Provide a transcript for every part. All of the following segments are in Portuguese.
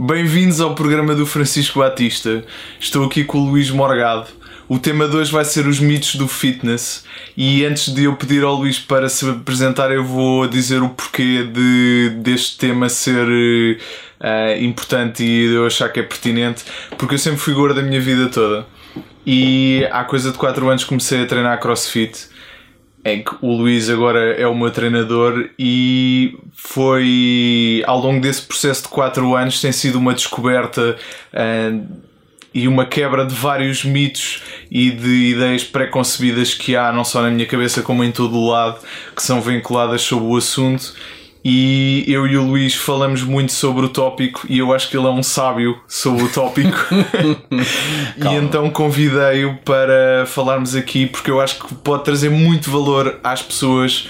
Bem-vindos ao programa do Francisco Batista. Estou aqui com o Luís Morgado. O tema de hoje vai ser os mitos do fitness. E antes de eu pedir ao Luís para se apresentar, eu vou dizer o porquê de, deste tema ser uh, importante e eu achar que é pertinente. Porque eu sempre fui gordo a minha vida toda. E há coisa de 4 anos comecei a treinar crossfit em que o Luís agora é o meu treinador e foi ao longo desse processo de 4 anos tem sido uma descoberta uh, e uma quebra de vários mitos e de ideias pré-concebidas que há não só na minha cabeça como em todo o lado que são vinculadas sobre o assunto e eu e o Luís falamos muito sobre o tópico e eu acho que ele é um sábio sobre o tópico. e então convidei-o para falarmos aqui porque eu acho que pode trazer muito valor às pessoas,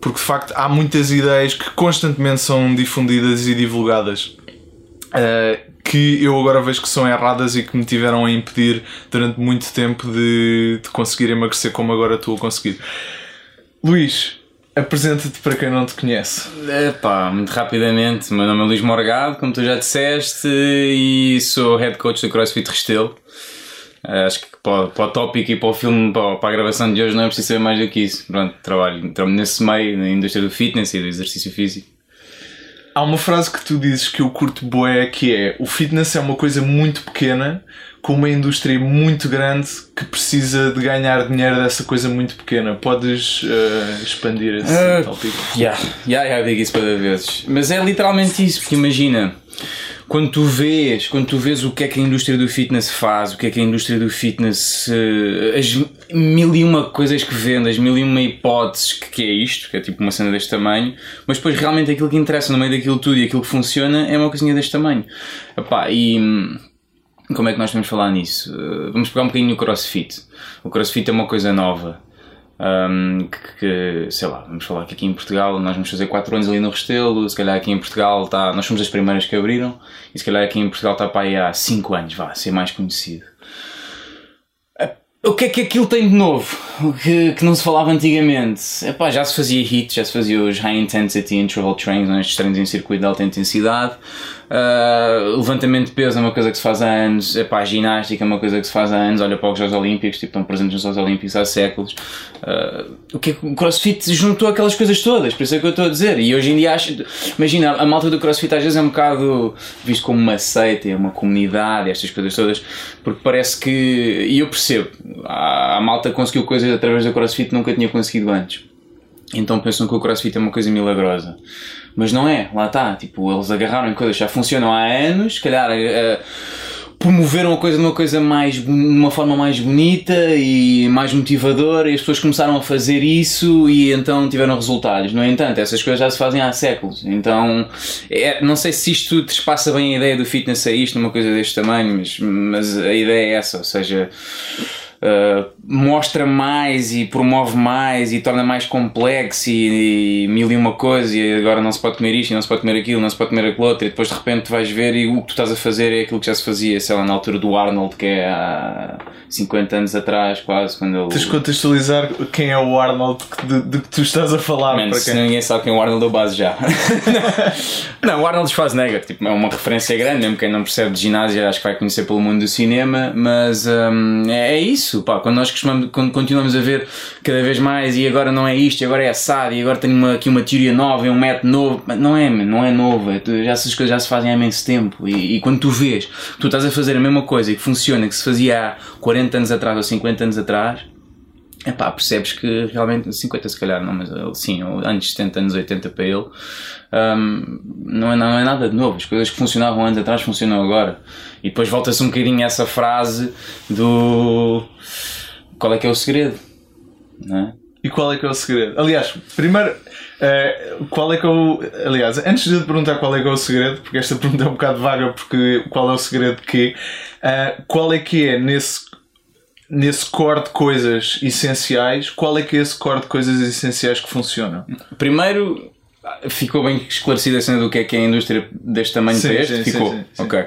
porque de facto há muitas ideias que constantemente são difundidas e divulgadas. Uh, que eu agora vejo que são erradas e que me tiveram a impedir durante muito tempo de, de conseguir emagrecer como agora estou a conseguir. Luís, Apresenta-te para quem não te conhece. Epá, muito rapidamente, meu nome é Luís Morgado, como tu já disseste, e sou head coach do CrossFit Restelo. Eh, acho que para, para o tópico e para o filme, para, para a gravação de hoje, não é preciso saber mais do que isso. Pronto, trabalho, trabalho nesse meio, na indústria do fitness e do exercício físico. Há uma frase que tu dizes que eu curto boé que é o fitness é uma coisa muito pequena com uma indústria muito grande que precisa de ganhar dinheiro dessa coisa muito pequena. Podes uh, expandir esse uh, tópico? Já, já, já digo isso para vezes. Mas é literalmente isso, porque imagina, quando tu vês, quando tu vês o que é que a indústria do fitness faz, o que é que a indústria do fitness, uh, as mil e uma coisas que vende, as mil e uma hipóteses que, que é isto, que é tipo uma cena deste tamanho, mas depois realmente aquilo que interessa no meio daquilo tudo e aquilo que funciona é uma coisinha deste tamanho. Epá, e como é que nós vamos falar nisso? Uh, vamos pegar um bocadinho no crossfit. O crossfit é uma coisa nova. Um, que, que, sei lá, vamos falar que aqui em Portugal nós vamos fazer 4 anos ali no Restelo, se calhar aqui em Portugal está, nós somos as primeiras que abriram, e se calhar aqui em Portugal está para aí há 5 anos, vá, ser mais conhecido. O que é que aquilo tem de novo? O que, que não se falava antigamente? Epá, já se fazia HIIT, já se fazia os High Intensity Interval Trains, estes treinos em circuito de alta intensidade. Uh, levantamento de peso é uma coisa que se faz há anos, epá, ginástica é uma coisa que se faz há anos, olha para os Jogos Olímpicos, tipo, estão presentes nos Jogos Olímpicos há séculos. Uh, o é que o CrossFit juntou aquelas coisas todas, por isso é que eu estou a dizer. E hoje em dia acho, imagina, a malta do CrossFit às vezes é um bocado visto como uma seita, é uma comunidade, estas coisas todas, porque parece que, e eu percebo, a, a malta conseguiu coisas através do CrossFit que nunca tinha conseguido antes. Então pensam que o CrossFit é uma coisa milagrosa. Mas não é, lá está. Tipo, eles agarraram em coisas que já funcionam há anos, se calhar. Uh, promoveram a coisa de uma coisa mais de uma forma mais bonita e mais motivadora e as pessoas começaram a fazer isso e então tiveram resultados. No entanto, essas coisas já se fazem há séculos. Então, é, não sei se isto te passa bem a ideia do fitness a isto, numa coisa deste tamanho, mas, mas a ideia é essa, ou seja, uh, mostra mais e promove mais e torna mais complexo e, e, mil e uma coisa e agora não se pode comer isto, não se pode comer aquilo, não se pode comer aquilo outro e depois de repente vais ver e o que tu estás a fazer é aquilo que já se fazia, sei lá, na altura do Arnold que é há 50 anos atrás quase quando ele... Tens de contextualizar quem é o Arnold de, de, que tu estás a falar Man, para quem... ninguém sabe quem é o Arnold eu base já. Não, o Arnold Schwarzenegger tipo, é uma referência grande, mesmo quem não percebe de ginásio acho que vai conhecer pelo mundo do cinema mas um, é, é isso, pá, quando nós quando continuamos a ver cada vez mais e agora não é isto, agora é assado e agora tenho uma, aqui uma teoria nova, um método novo. Não é, não é novo, é, já essas coisas já se fazem há imenso tempo. E, e, quando tu vês, tu estás a fazer a mesma coisa e que funciona, que se fazia há 40 anos atrás ou 50 anos atrás, epá, percebes que realmente, 50 se calhar não, mas sim, anos 70, anos 80 para ele, um, não, é, não é nada de novo. As coisas que funcionavam anos atrás funcionam agora. E depois volta-se um bocadinho a essa frase do qual é que é o segredo? Não é? E qual é que é o segredo? Aliás, primeiro, uh, qual é que é o. Aliás, antes de te perguntar qual é que é o segredo, porque esta pergunta é um bocado vaga, porque qual é o segredo de quê? Uh, qual é que é nesse, nesse core de coisas essenciais, qual é que é esse core de coisas essenciais que funcionam? Primeiro, ficou bem esclarecida a cena do que é que é a indústria deste tamanho sim, para este? Sim, ficou. Sim, sim, ok.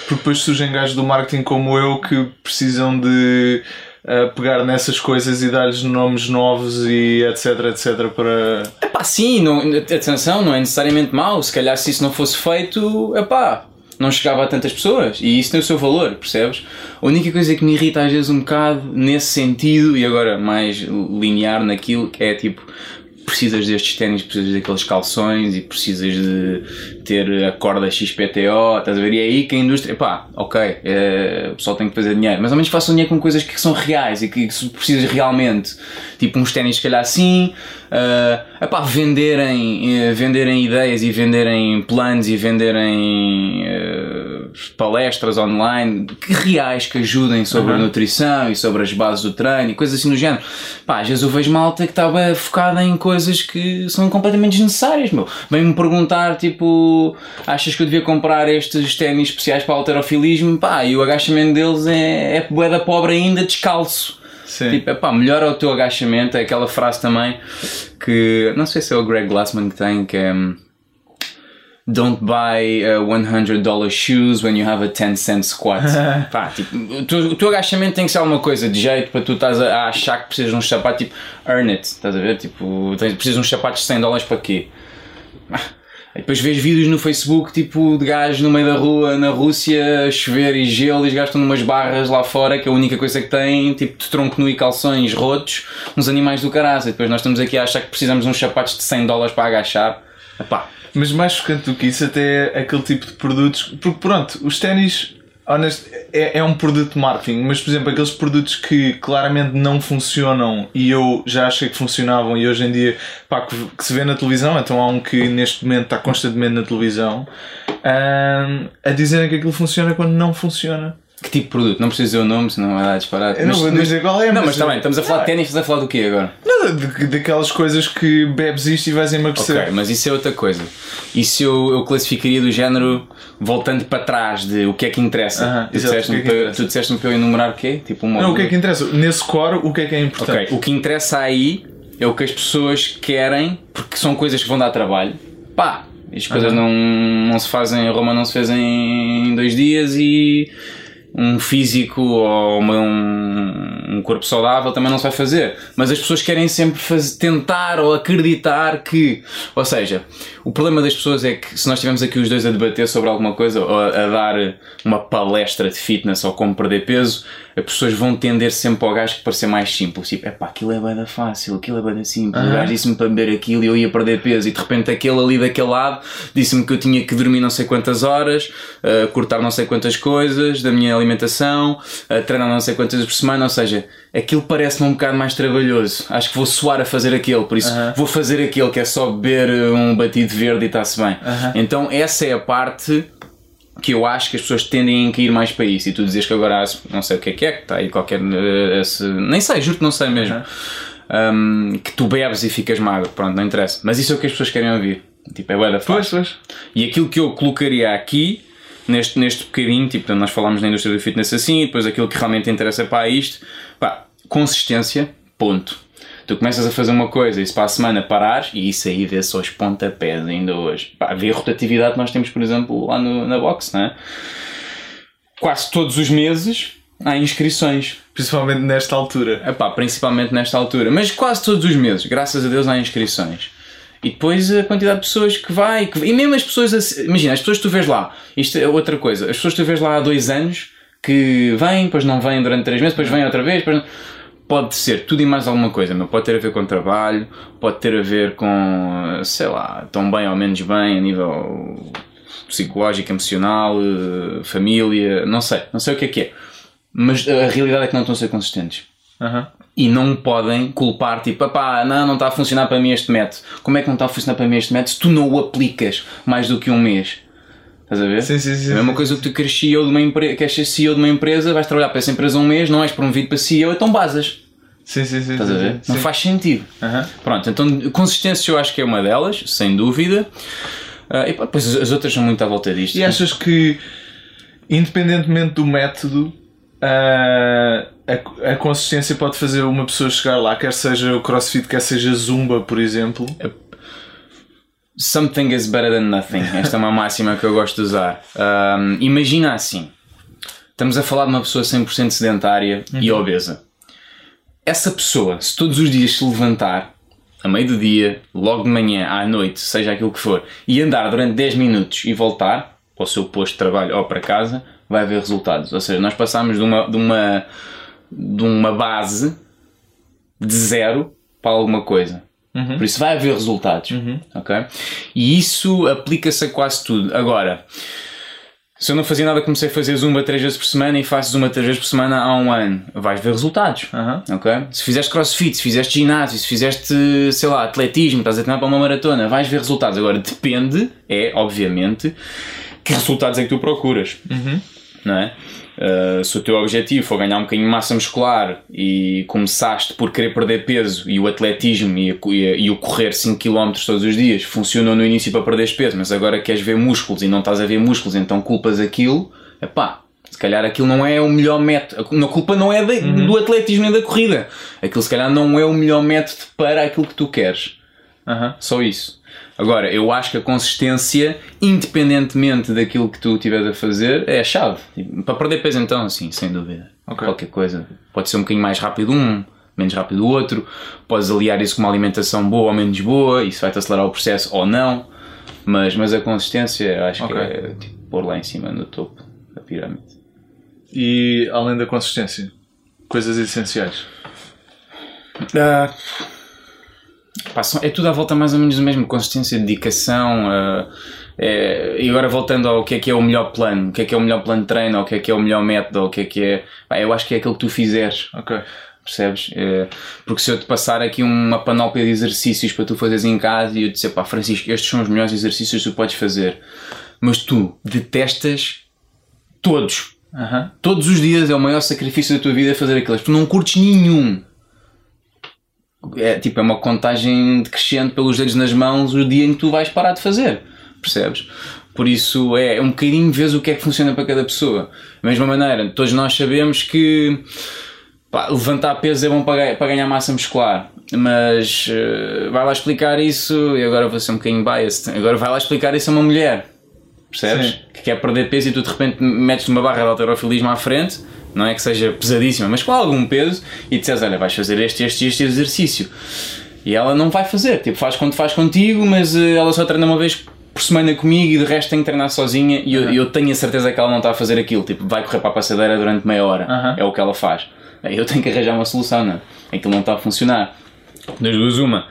Porque depois surgem gajos do marketing como eu que precisam de a pegar nessas coisas e dar-lhes nomes novos e etc, etc para... Epá, sim, não, atenção, não é necessariamente mau, se calhar se isso não fosse feito, epá, não chegava a tantas pessoas e isso tem o seu valor, percebes? A única coisa que me irrita às vezes um bocado nesse sentido, e agora mais linear naquilo, é tipo, precisas destes ténis, precisas daqueles calções e precisas de ter a corda XPTO, estás a ver? E é aí que a indústria, pá, ok, é, o pessoal tem que fazer dinheiro, mas ao menos façam dinheiro com coisas que são reais e que, que precisas realmente, tipo uns ténis, se calhar assim, uh, epá, venderem, uh, venderem ideias e venderem planos e venderem. Uh, palestras online que reais que ajudem sobre uhum. a nutrição e sobre as bases do treino e coisas assim do género. Pá, às vezes eu vejo malta que estava focada em coisas que são completamente desnecessárias, meu. Vem-me perguntar, tipo, achas que eu devia comprar estes ténis especiais para alterofilismo? Pá, e o agachamento deles é, é boeda pobre ainda, descalço. Sim. Tipo, epá, melhora o teu agachamento, é aquela frase também que, não sei se é o Greg Glassman que tem, que é hum, don't buy uh, 100 dollar shoes when you have a 10 cent squat. Pá, tipo, o, teu, agachamento tem que ser alguma coisa de jeito para tu estás a, a achar que precisas de um sapato tipo earn it, estás a ver? Tipo, tens, precisas de uns sapatos de 100 dólares para quê? Ah, depois vês vídeos no Facebook tipo de gajos no meio da rua na Rússia chover e gelo e gastam numas barras lá fora que a única coisa que têm tipo de tronco nu e calções rotos, uns animais do caralho. E depois nós estamos aqui a achar que precisamos de uns sapatos de 100 dólares para agachar. Epá, mas mais chocante do que isso, até é aquele tipo de produtos. Porque pronto, os ténis, honesto, é, é um produto de marketing, mas por exemplo, aqueles produtos que claramente não funcionam e eu já achei que funcionavam e hoje em dia pá, que, que se vê na televisão, então há um que neste momento está constantemente na televisão um, a dizerem que aquilo funciona quando não funciona. Que tipo de produto? Não preciso dizer o nome, senão vai dar disparado. Eu não vou dizer qual é, Não, mas também, estamos a falar de ténis, estamos a falar do quê agora? Não, daquelas coisas que bebes isto e vais emagrecer. Ok, mas isso é outra coisa. Isso eu, eu classificaria do género voltando para trás de o que é que interessa. Uh -huh, tu, disseste-me que é tu disseste para eu enumerar o quê? Tipo uma, não, o que é que interessa? Nesse core, o que é que é importante? Ok, o que interessa aí é o que as pessoas querem, porque são coisas que vão dar trabalho. Pá, as coisas uh -huh. não, não se fazem, a Roma não se fez em dois dias e um físico ou uma, um, um, corpo saudável também não se vai fazer. Mas as pessoas querem sempre fazer, tentar ou acreditar que. Ou seja, o problema das pessoas é que se nós estivermos aqui os dois a debater sobre alguma coisa ou a, a dar uma palestra de fitness ou como perder peso, as pessoas vão tender sempre ao gajo que parecer mais simples. Tipo, é pá, aquilo é bem fácil, aquilo é bem simples. Uhum. O gajo disse-me para beber aquilo e eu ia perder peso. E de repente aquele ali daquele lado disse-me que eu tinha que dormir não sei quantas horas, uh, cortar não sei quantas coisas da minha alimentação, uh, treinar não sei quantas vezes por semana. Ou seja, aquilo parece-me um bocado mais trabalhoso. Acho que vou suar a fazer aquele, por isso uhum. vou fazer aquele que é só beber um batido verde e está-se bem. Uhum. Então essa é a parte que eu acho que as pessoas tendem a cair mais para isso. E tu dizes que agora não sei o que é que é, que está aí qualquer. Eh, esse, nem sei, juro que não sei mesmo. Uhum. Um, que tu bebes e ficas magro, pronto, não interessa. Mas isso é o que as pessoas querem ouvir. Tipo, é da fácil. E aquilo que eu colocaria aqui, neste, neste bocadinho, tipo, nós falámos na indústria do fitness assim, e depois aquilo que realmente interessa para isto, pá, consistência, ponto tu começas a fazer uma coisa e se para a semana parares, e isso aí vê só os pontapés ainda hoje. Pá, vê a rotatividade que nós temos, por exemplo, lá no, na box, não é? Quase todos os meses há inscrições. Principalmente nesta altura. Epá, principalmente nesta altura. Mas quase todos os meses, graças a Deus, há inscrições. E depois a quantidade de pessoas que vai. Que... E mesmo as pessoas. Imagina, as pessoas que tu vês lá. Isto é outra coisa. As pessoas que tu vês lá há dois anos que vêm, depois não vêm durante três meses, depois vêm outra vez. Depois pode ser tudo e mais alguma coisa, meu. pode ter a ver com trabalho, pode ter a ver com, sei lá, tão bem ou menos bem a nível psicológico, emocional, eh, família, não sei, não sei o que é que é. Mas a realidade é que não estão a ser consistentes. Uhum. E não podem culpar, tipo, pá, não, não está a funcionar para mim este método. Como é que não está a funcionar para mim este método se tu não o aplicas mais do que um mês? Estás a ver? Sim, sim, sim. É a mesma coisa que tu queres CEO de uma empresa, queres ser CEO de uma empresa, vais trabalhar para essa empresa um mês, não és promovido para CEO, então basas. Sim, sim, sim. Estás a ver? Não faz sentido. Uhum. Pronto, então consistência eu acho que é uma delas, sem dúvida. Uh, e depois as outras são muito à volta disto. E achas que, independentemente do método, uh, a, a consistência pode fazer uma pessoa chegar lá, quer seja o crossfit, quer seja zumba, por exemplo? É Something is better than nothing. Esta é uma máxima que eu gosto de usar. Um, imagina assim: estamos a falar de uma pessoa 100% sedentária uhum. e obesa. Essa pessoa, se todos os dias se levantar, a meio do dia, logo de manhã, à noite, seja aquilo que for, e andar durante 10 minutos e voltar, para o seu posto de trabalho ou para casa, vai haver resultados. Ou seja, nós passamos de uma, de uma, de uma base de zero para alguma coisa. Por isso vai haver resultados. ok? E isso aplica-se a quase tudo. Agora, se eu não fazia nada, comecei a fazer zumba três vezes por semana e faço zumba três vezes por semana há um ano. Vais ver resultados. Aham. ok? Se fizeste crossfit, se fizeste ginásio, se fizeste, sei lá, atletismo, estás a treinar para uma maratona, vais ver resultados. Agora, depende, é, obviamente, que resultados é que tu procuras. Não é? Uh, se o teu objetivo for ganhar um bocadinho de massa muscular e começaste por querer perder peso e o atletismo e, a- e a- e o correr 5 km todos os dias funcionou no início para perderes peso, mas agora queres ver músculos e não estás a ver músculos, então culpas aquilo, epá, se calhar aquilo não é o melhor método. A culpa não é da- do atletismo nem da corrida. Aquilo se calhar não é o melhor método para aquilo que tu queres. Aham. Só isso. Agora, eu acho que a consistência, independentemente daquilo que tu estiveres a fazer, é a chave. Tipo, Para perder peso, então, sim, sem dúvida. Ok. Qualquer coisa. Pode ser um bocadinho mais rápido um, menos rápido o outro. Podes aliar isso com uma alimentação boa ou menos boa. Isso vai-te acelerar o processo ou não. Mas, mas a consistência, eu acho Ok. que é tipo, pôr lá em cima, no topo da pirâmide. E além da consistência, coisas essenciais. Ah, são- é tudo à volta mais ou menos do mesmo, consistência, dedicação. ah, é- e agora voltando ao que é que é o melhor plano, o que é que é o melhor plano de treino, o que é que é o melhor método, o que é que é. pá, eu acho que é aquilo que tu fizeres, Ok. percebes? É, porque se eu te passar aqui uma panóplia de exercícios para tu fazeres em casa e eu te dizer, pá, Francisco, estes são os melhores exercícios que tu podes fazer, mas tu detestas todos. Aham. Todos os dias é o maior sacrifício da tua vida fazer aqueles. Tu não curtes nenhum. É tipo, é uma contagem decrescente pelos dedos nas mãos o dia em que tu vais parar de fazer. Percebes? Por isso é um bocadinho vês o que é que funciona para cada pessoa. Da mesma maneira, todos nós sabemos que pá, levantar peso é bom para, ganhar- para ganhar massa muscular. Mas eh, vai lá explicar isso, e agora vou ser um bocadinho biased, agora vai lá explicar isso a uma mulher percebes? Sim. Que quer perder peso e tu de repente metes uma barra de alterofilismo à frente, não é que seja pesadíssima, mas com algum peso, e dizes, olha, vais fazer este, este, este exercício. E ela não vai fazer, tipo, faz quando faz contigo, mas eh, ela só treina uma vez por semana comigo e de resto tem que treinar sozinha e eu, eu tenho a certeza que ela não está a fazer aquilo, tipo, vai correr para a passadeira durante meia hora, Aham. é o que ela faz. Eu tenho que arranjar uma solução, não é? Aquilo não está a funcionar. Das duas, uma.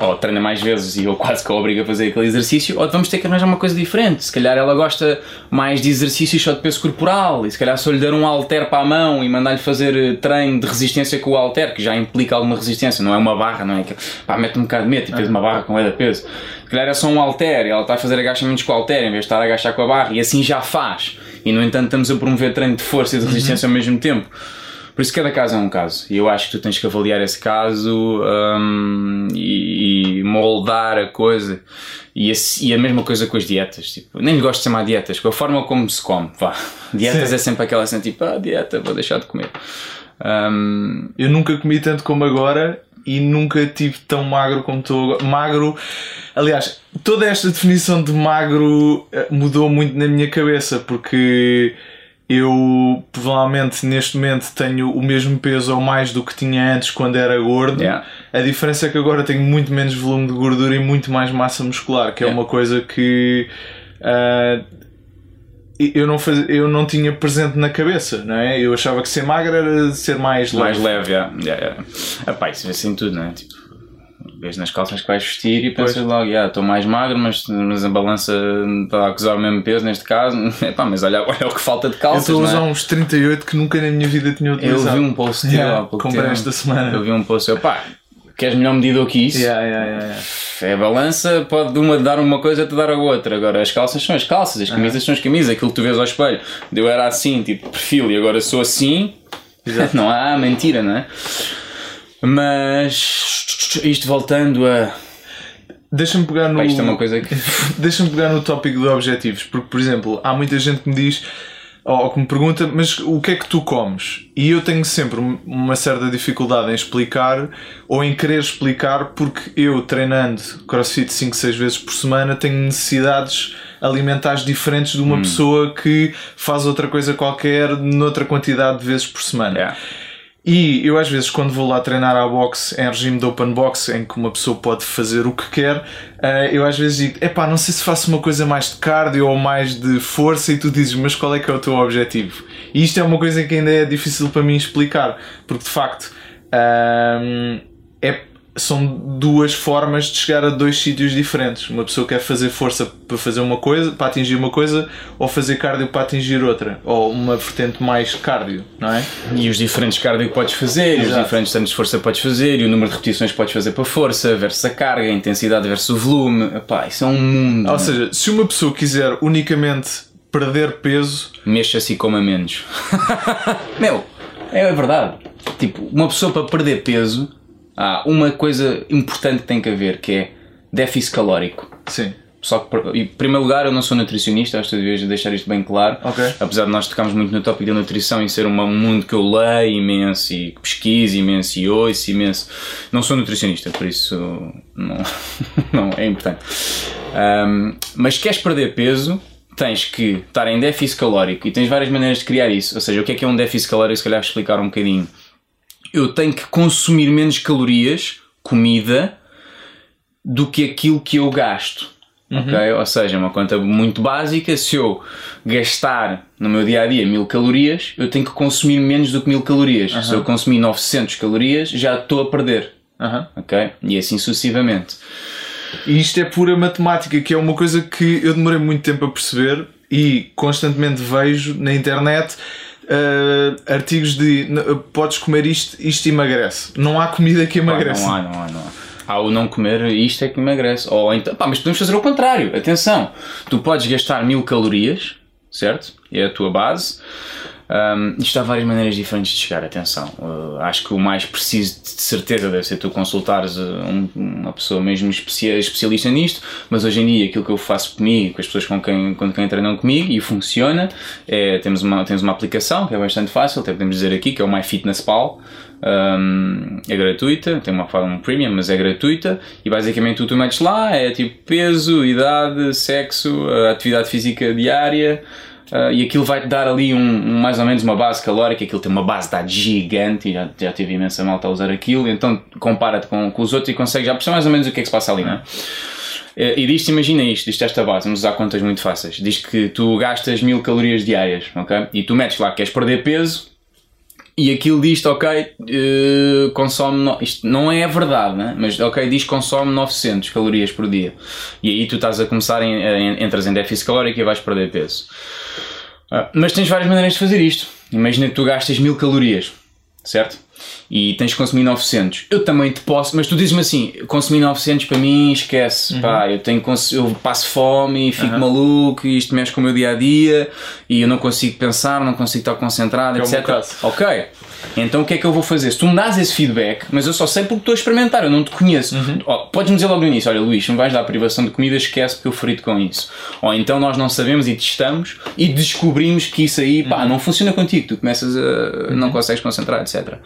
Ou treina mais vezes e eu quase que a obrigo a fazer aquele exercício, ou vamos ter que arranjar uma coisa diferente. Se calhar ela gosta mais de exercícios só de peso corporal, e se calhar só lhe dar um halter para a mão e mandar-lhe fazer eh, treino de resistência com o halter, que já implica alguma resistência, não é uma barra, não é que pá, mete um bocado de medo, e fez uma barra com é de peso. Se calhar é só um halter ela está a fazer agachamentos com o halter em vez de estar a agachar com a barra, e assim já faz. E no entanto estamos a promover treino de força e de resistência ao mesmo tempo. Por isso cada caso é um caso. E eu acho que tu tens que avaliar esse caso hum, e, e moldar a coisa. E, esse- e a mesma coisa com as dietas. Tipo, nem gosto de chamar dietas, com a forma como se come. Vá. Dietas Sim. é sempre aquela assim, tipo, ah, dieta, vou deixar de comer. Hum, Eu nunca comi tanto como agora e nunca tive tão magro como estou agora. Magro. Aliás, toda esta definição de magro eh, mudou muito na minha cabeça porque eu provavelmente neste momento tenho o mesmo peso ou mais do que tinha antes quando era gordo. Yeah. A diferença é que agora tenho muito menos volume de gordura e muito mais massa muscular, que é Yeah. uma coisa que ah, eu, não faz, eu não tinha presente na cabeça, não é? Eu achava que ser magro era ser mais leve. mais leve, já. já, já. Epá, isso vê assim tudo, não é? Tipo, vês nas calças que vais vestir e pensas Pois. logo, já, estou mais magro, mas, mas a balança está a acusar o mesmo peso neste caso. Epá, mas olha, olha o que falta de Eu calças, estou a não é? usar uns 38 que nunca na minha vida tinha Eu utilizado. vi um post teu Yeah, comprei esta semana. Eu vi um post, eu, pá, queres melhor medida que isso? Yeah, yeah, yeah, yeah. É a balança, pode de uma dar uma coisa te dar a outra. Agora, as calças são as calças, as camisas são as camisas, aquilo que tu vês ao espelho. Eu era assim, tipo, perfil, e agora sou assim. Não há mentira, não é? Mas isto voltando a. Deixa-me pegar no. Pá, isto é uma coisa que. Deixa-me pegar no tópico de objetivos, porque, por exemplo, há muita gente que me diz ou que me pergunta, mas o que é que tu comes? E eu tenho sempre um- uma certa dificuldade em explicar ou em querer explicar, porque eu treinando crossfit 5, 6 vezes por semana tenho necessidades alimentares diferentes de Hum. uma pessoa que faz outra coisa qualquer noutra quantidade de vezes por semana. Yeah. E eu às vezes quando vou lá treinar à boxe em regime de open box, em que uma pessoa pode fazer o que quer, eh, eu às vezes digo, epá, não sei se faço uma coisa mais de cardio ou mais de força e tu dizes, mas qual é que é o teu objetivo? E isto é uma coisa que ainda é difícil para mim explicar, porque de facto ehm, é são duas formas de chegar a dois sítios diferentes. Uma pessoa quer fazer força para fazer uma coisa, para atingir uma coisa, ou fazer cardio para atingir outra, ou uma vertente mais cardio, não é? E os diferentes cardio que podes fazer, e os diferentes tantos de força que podes fazer, e o número de repetições que podes fazer para força, versus a carga, a intensidade versus o volume. Epá, isso é um mundo. Ou seja, se uma pessoa quiser unicamente perder peso, mexa-se e coma menos. Meu, é verdade. Tipo, uma pessoa para perder peso há uma coisa importante que tem que haver que é déficit calórico. Sim. Só que, em primeiro lugar, eu não sou nutricionista, acho que devias deixar isto bem claro. Okay. Apesar de nós tocarmos muito no tópico da nutrição e ser um mundo que eu leio imenso e pesquiso imenso e ouço imenso, não sou nutricionista, por isso não, não é importante. Um, mas queres perder peso, tens que estar em déficit calórico e tens várias maneiras de criar isso. Ou seja, o que é que é um déficit calórico? Se calhar explicar um bocadinho eu tenho que consumir menos calorias, comida, do que aquilo que eu gasto. Uhum. Okay? Ou seja, uma conta muito básica, se eu gastar no meu dia a dia mil calorias, eu tenho que consumir menos do que mil calorias. Uhum. Se eu consumir 900 calorias, já estou a perder. Uhum. Okay? E assim sucessivamente. E isto é pura matemática, que é uma coisa que eu demorei muito tempo a perceber e constantemente vejo na internet uh, artigos de podes comer isto, isto emagrece. Não há comida que emagrece. Não há, não há, não há. Há o não comer isto é que emagrece. Ou então, pá, mas podemos fazer o contrário. Atenção, tu podes gastar mil calorias, certo? É a tua base. Um, isto há várias maneiras diferentes de chegar, atenção. Uh, acho que o mais preciso de certeza deve ser tu consultares uh, um, uma pessoa mesmo especialista nisto, mas hoje em dia aquilo que eu faço comigo, com as pessoas com quem, com quem treinam comigo e funciona, é, temos, uma, temos uma aplicação que é bastante fácil, até podemos dizer aqui, que é o MyFitnessPal. Um, é gratuita, tem uma forma premium, mas é gratuita e basicamente tu, tu metes lá, é tipo peso, idade, sexo, atividade física diária, Uh, e aquilo vai-te dar ali um, um, mais ou menos uma base calórica, aquilo tem uma base de gigante, e já, já tive imensa malta a usar aquilo, então compara-te com, com os outros e consegue já perceber mais ou menos o que é que se passa ali, não é? Uh, e diz-te, imagina isto, diz-te esta base, vamos usar contas muito fáceis. Diz que tu gastas mil calorias diárias, ok? E tu metes lá que queres perder peso, e aquilo diz ok, uh, consome. No... Isto não é verdade, né? mas ok, diz consome 900 calorias por dia. E aí tu estás a começar, em, em, entras em déficit calórico e vais perder peso. Uh, mas tens várias maneiras de fazer isto. Imagina que tu gastas 1000 calorias, certo? e tens que consumir 900. Eu também te posso, mas tu dizes-me assim: consumir 900 para mim, esquece, uhum. pá, eu, tenho, eu passo fome e fico uhum. maluco e isto mexe com o meu dia a dia e eu não consigo pensar, não consigo estar concentrado, é etc. Ok, então o que é que eu vou fazer? Se tu me dás esse feedback, mas eu só sei porque estou a experimentar, eu não te conheço, uhum. oh, podes-me dizer logo no início: olha, Luís, não vais dar privação de comida, esquece porque eu ferido com isso. Ou então nós não sabemos e testamos e descobrimos que isso aí, pá, uhum. não funciona contigo, tu começas a. não uhum. consegues concentrar, etc.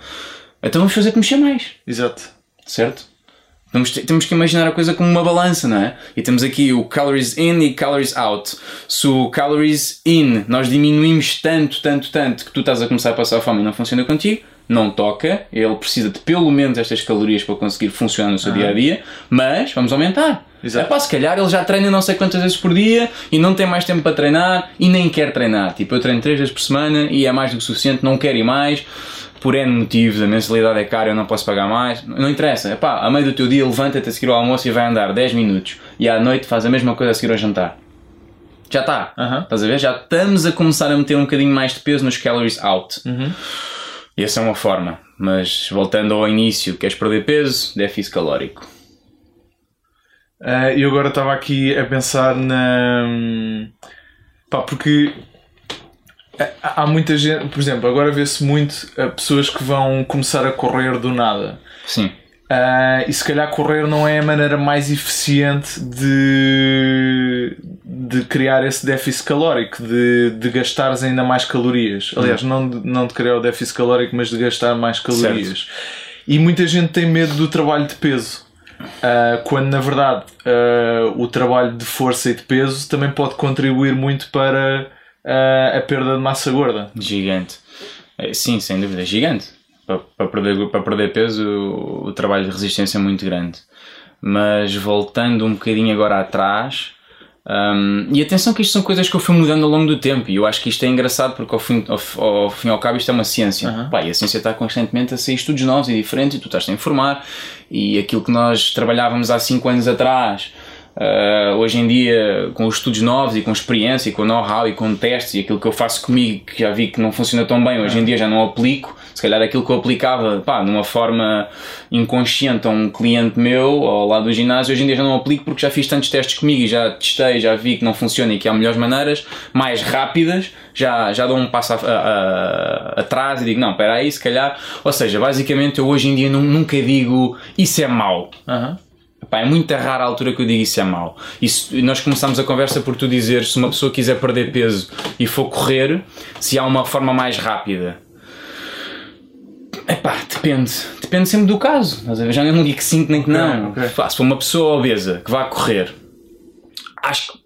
Então vamos fazer que mexer mais. Exato. Certo? Temos, temos que imaginar a coisa como uma balança, não é? E temos aqui o calories in e calories out. Se o calories in nós diminuímos tanto, tanto, tanto que tu estás a começar a passar fome e não funciona contigo, não toca, ele precisa de pelo menos estas calorias para conseguir funcionar no seu dia a dia, mas vamos aumentar. Exato. É pá, se calhar ele já treina não sei quantas vezes por dia e não tem mais tempo para treinar e nem quer treinar. Tipo, eu treino 3 vezes por semana e é mais do que suficiente, não quero ir mais por N motivos, a mensalidade é cara, eu não posso pagar mais, não interessa. Epá, a meio do teu dia levanta-te a seguir ao almoço e vai andar 10 minutos e à noite faz a mesma coisa a seguir ao jantar. Já está. Uhum. Estás a ver? Já estamos a começar a meter um bocadinho mais de peso nos calories out. Uhum. E essa é uma forma. Mas voltando ao início, queres perder peso? Déficit calórico. Uh, eu agora estava aqui a pensar na. Pá, porque Há muita gente, por exemplo, agora vê-se muito uh, pessoas que vão começar a correr do nada. Sim. Uh, e se calhar correr não é a maneira mais eficiente de, de criar esse déficit calórico, de, de gastares ainda mais calorias. Aliás, uhum. não, de, não de criar o déficit calórico, mas de gastar mais calorias. Certo. E muita gente tem medo do trabalho de peso. Uh, quando na verdade uh, o trabalho de força e de peso também pode contribuir muito para a perda de massa gorda. Gigante. Eh, sim, sem dúvida, gigante. para, para, perder, para perder peso, o, o trabalho de resistência é muito grande. Mas voltando um bocadinho agora atrás, um, e atenção que isto são coisas que eu fui mudando ao longo do tempo e eu acho que isto é engraçado porque ao fim ao, ao, fim ao cabo isto é uma ciência. Uhum. Pá, e a ciência está constantemente a sair estudos novos e diferentes e tu estás a informar e aquilo que nós trabalhávamos há 5 anos atrás Uh, hoje em dia, com os estudos novos e com experiência e com know-how e com testes e aquilo que eu faço comigo que já vi que não funciona tão bem, hoje em dia já não aplico. Se calhar aquilo que eu aplicava pá, de uma forma inconsciente a um cliente meu ao lado do ginásio, hoje em dia já não aplico porque já fiz tantos testes comigo e já testei, já vi que não funciona e que há melhores maneiras, mais rápidas, já, já dou um passo atrás e digo, não, espera aí, se calhar. Ou seja, basicamente eu hoje em dia nunca digo isso é mau. Epá, é muito rara a altura que eu digo isso é mau. Isso, nós começamos a conversa por tu dizer se uma pessoa quiser perder peso e for correr, se há uma forma mais rápida. Epá, depende. Depende sempre do caso. Eu já não digo que sim nem que não. Okay, okay. se for uma pessoa obesa que vá correr, acho que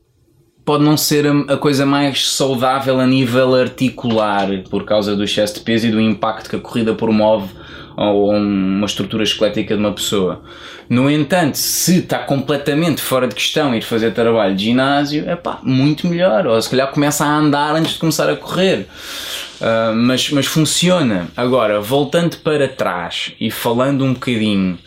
pode não ser a, coisa mais saudável a nível articular por causa do excesso de peso e do impacto que a corrida promove ou uma estrutura esquelética de uma pessoa. No entanto, se está completamente fora de questão ir fazer trabalho de ginásio, é pá, muito melhor. Ou se calhar começa a andar antes de começar a correr. Uh, mas, mas funciona. Agora, voltando para trás e falando um bocadinho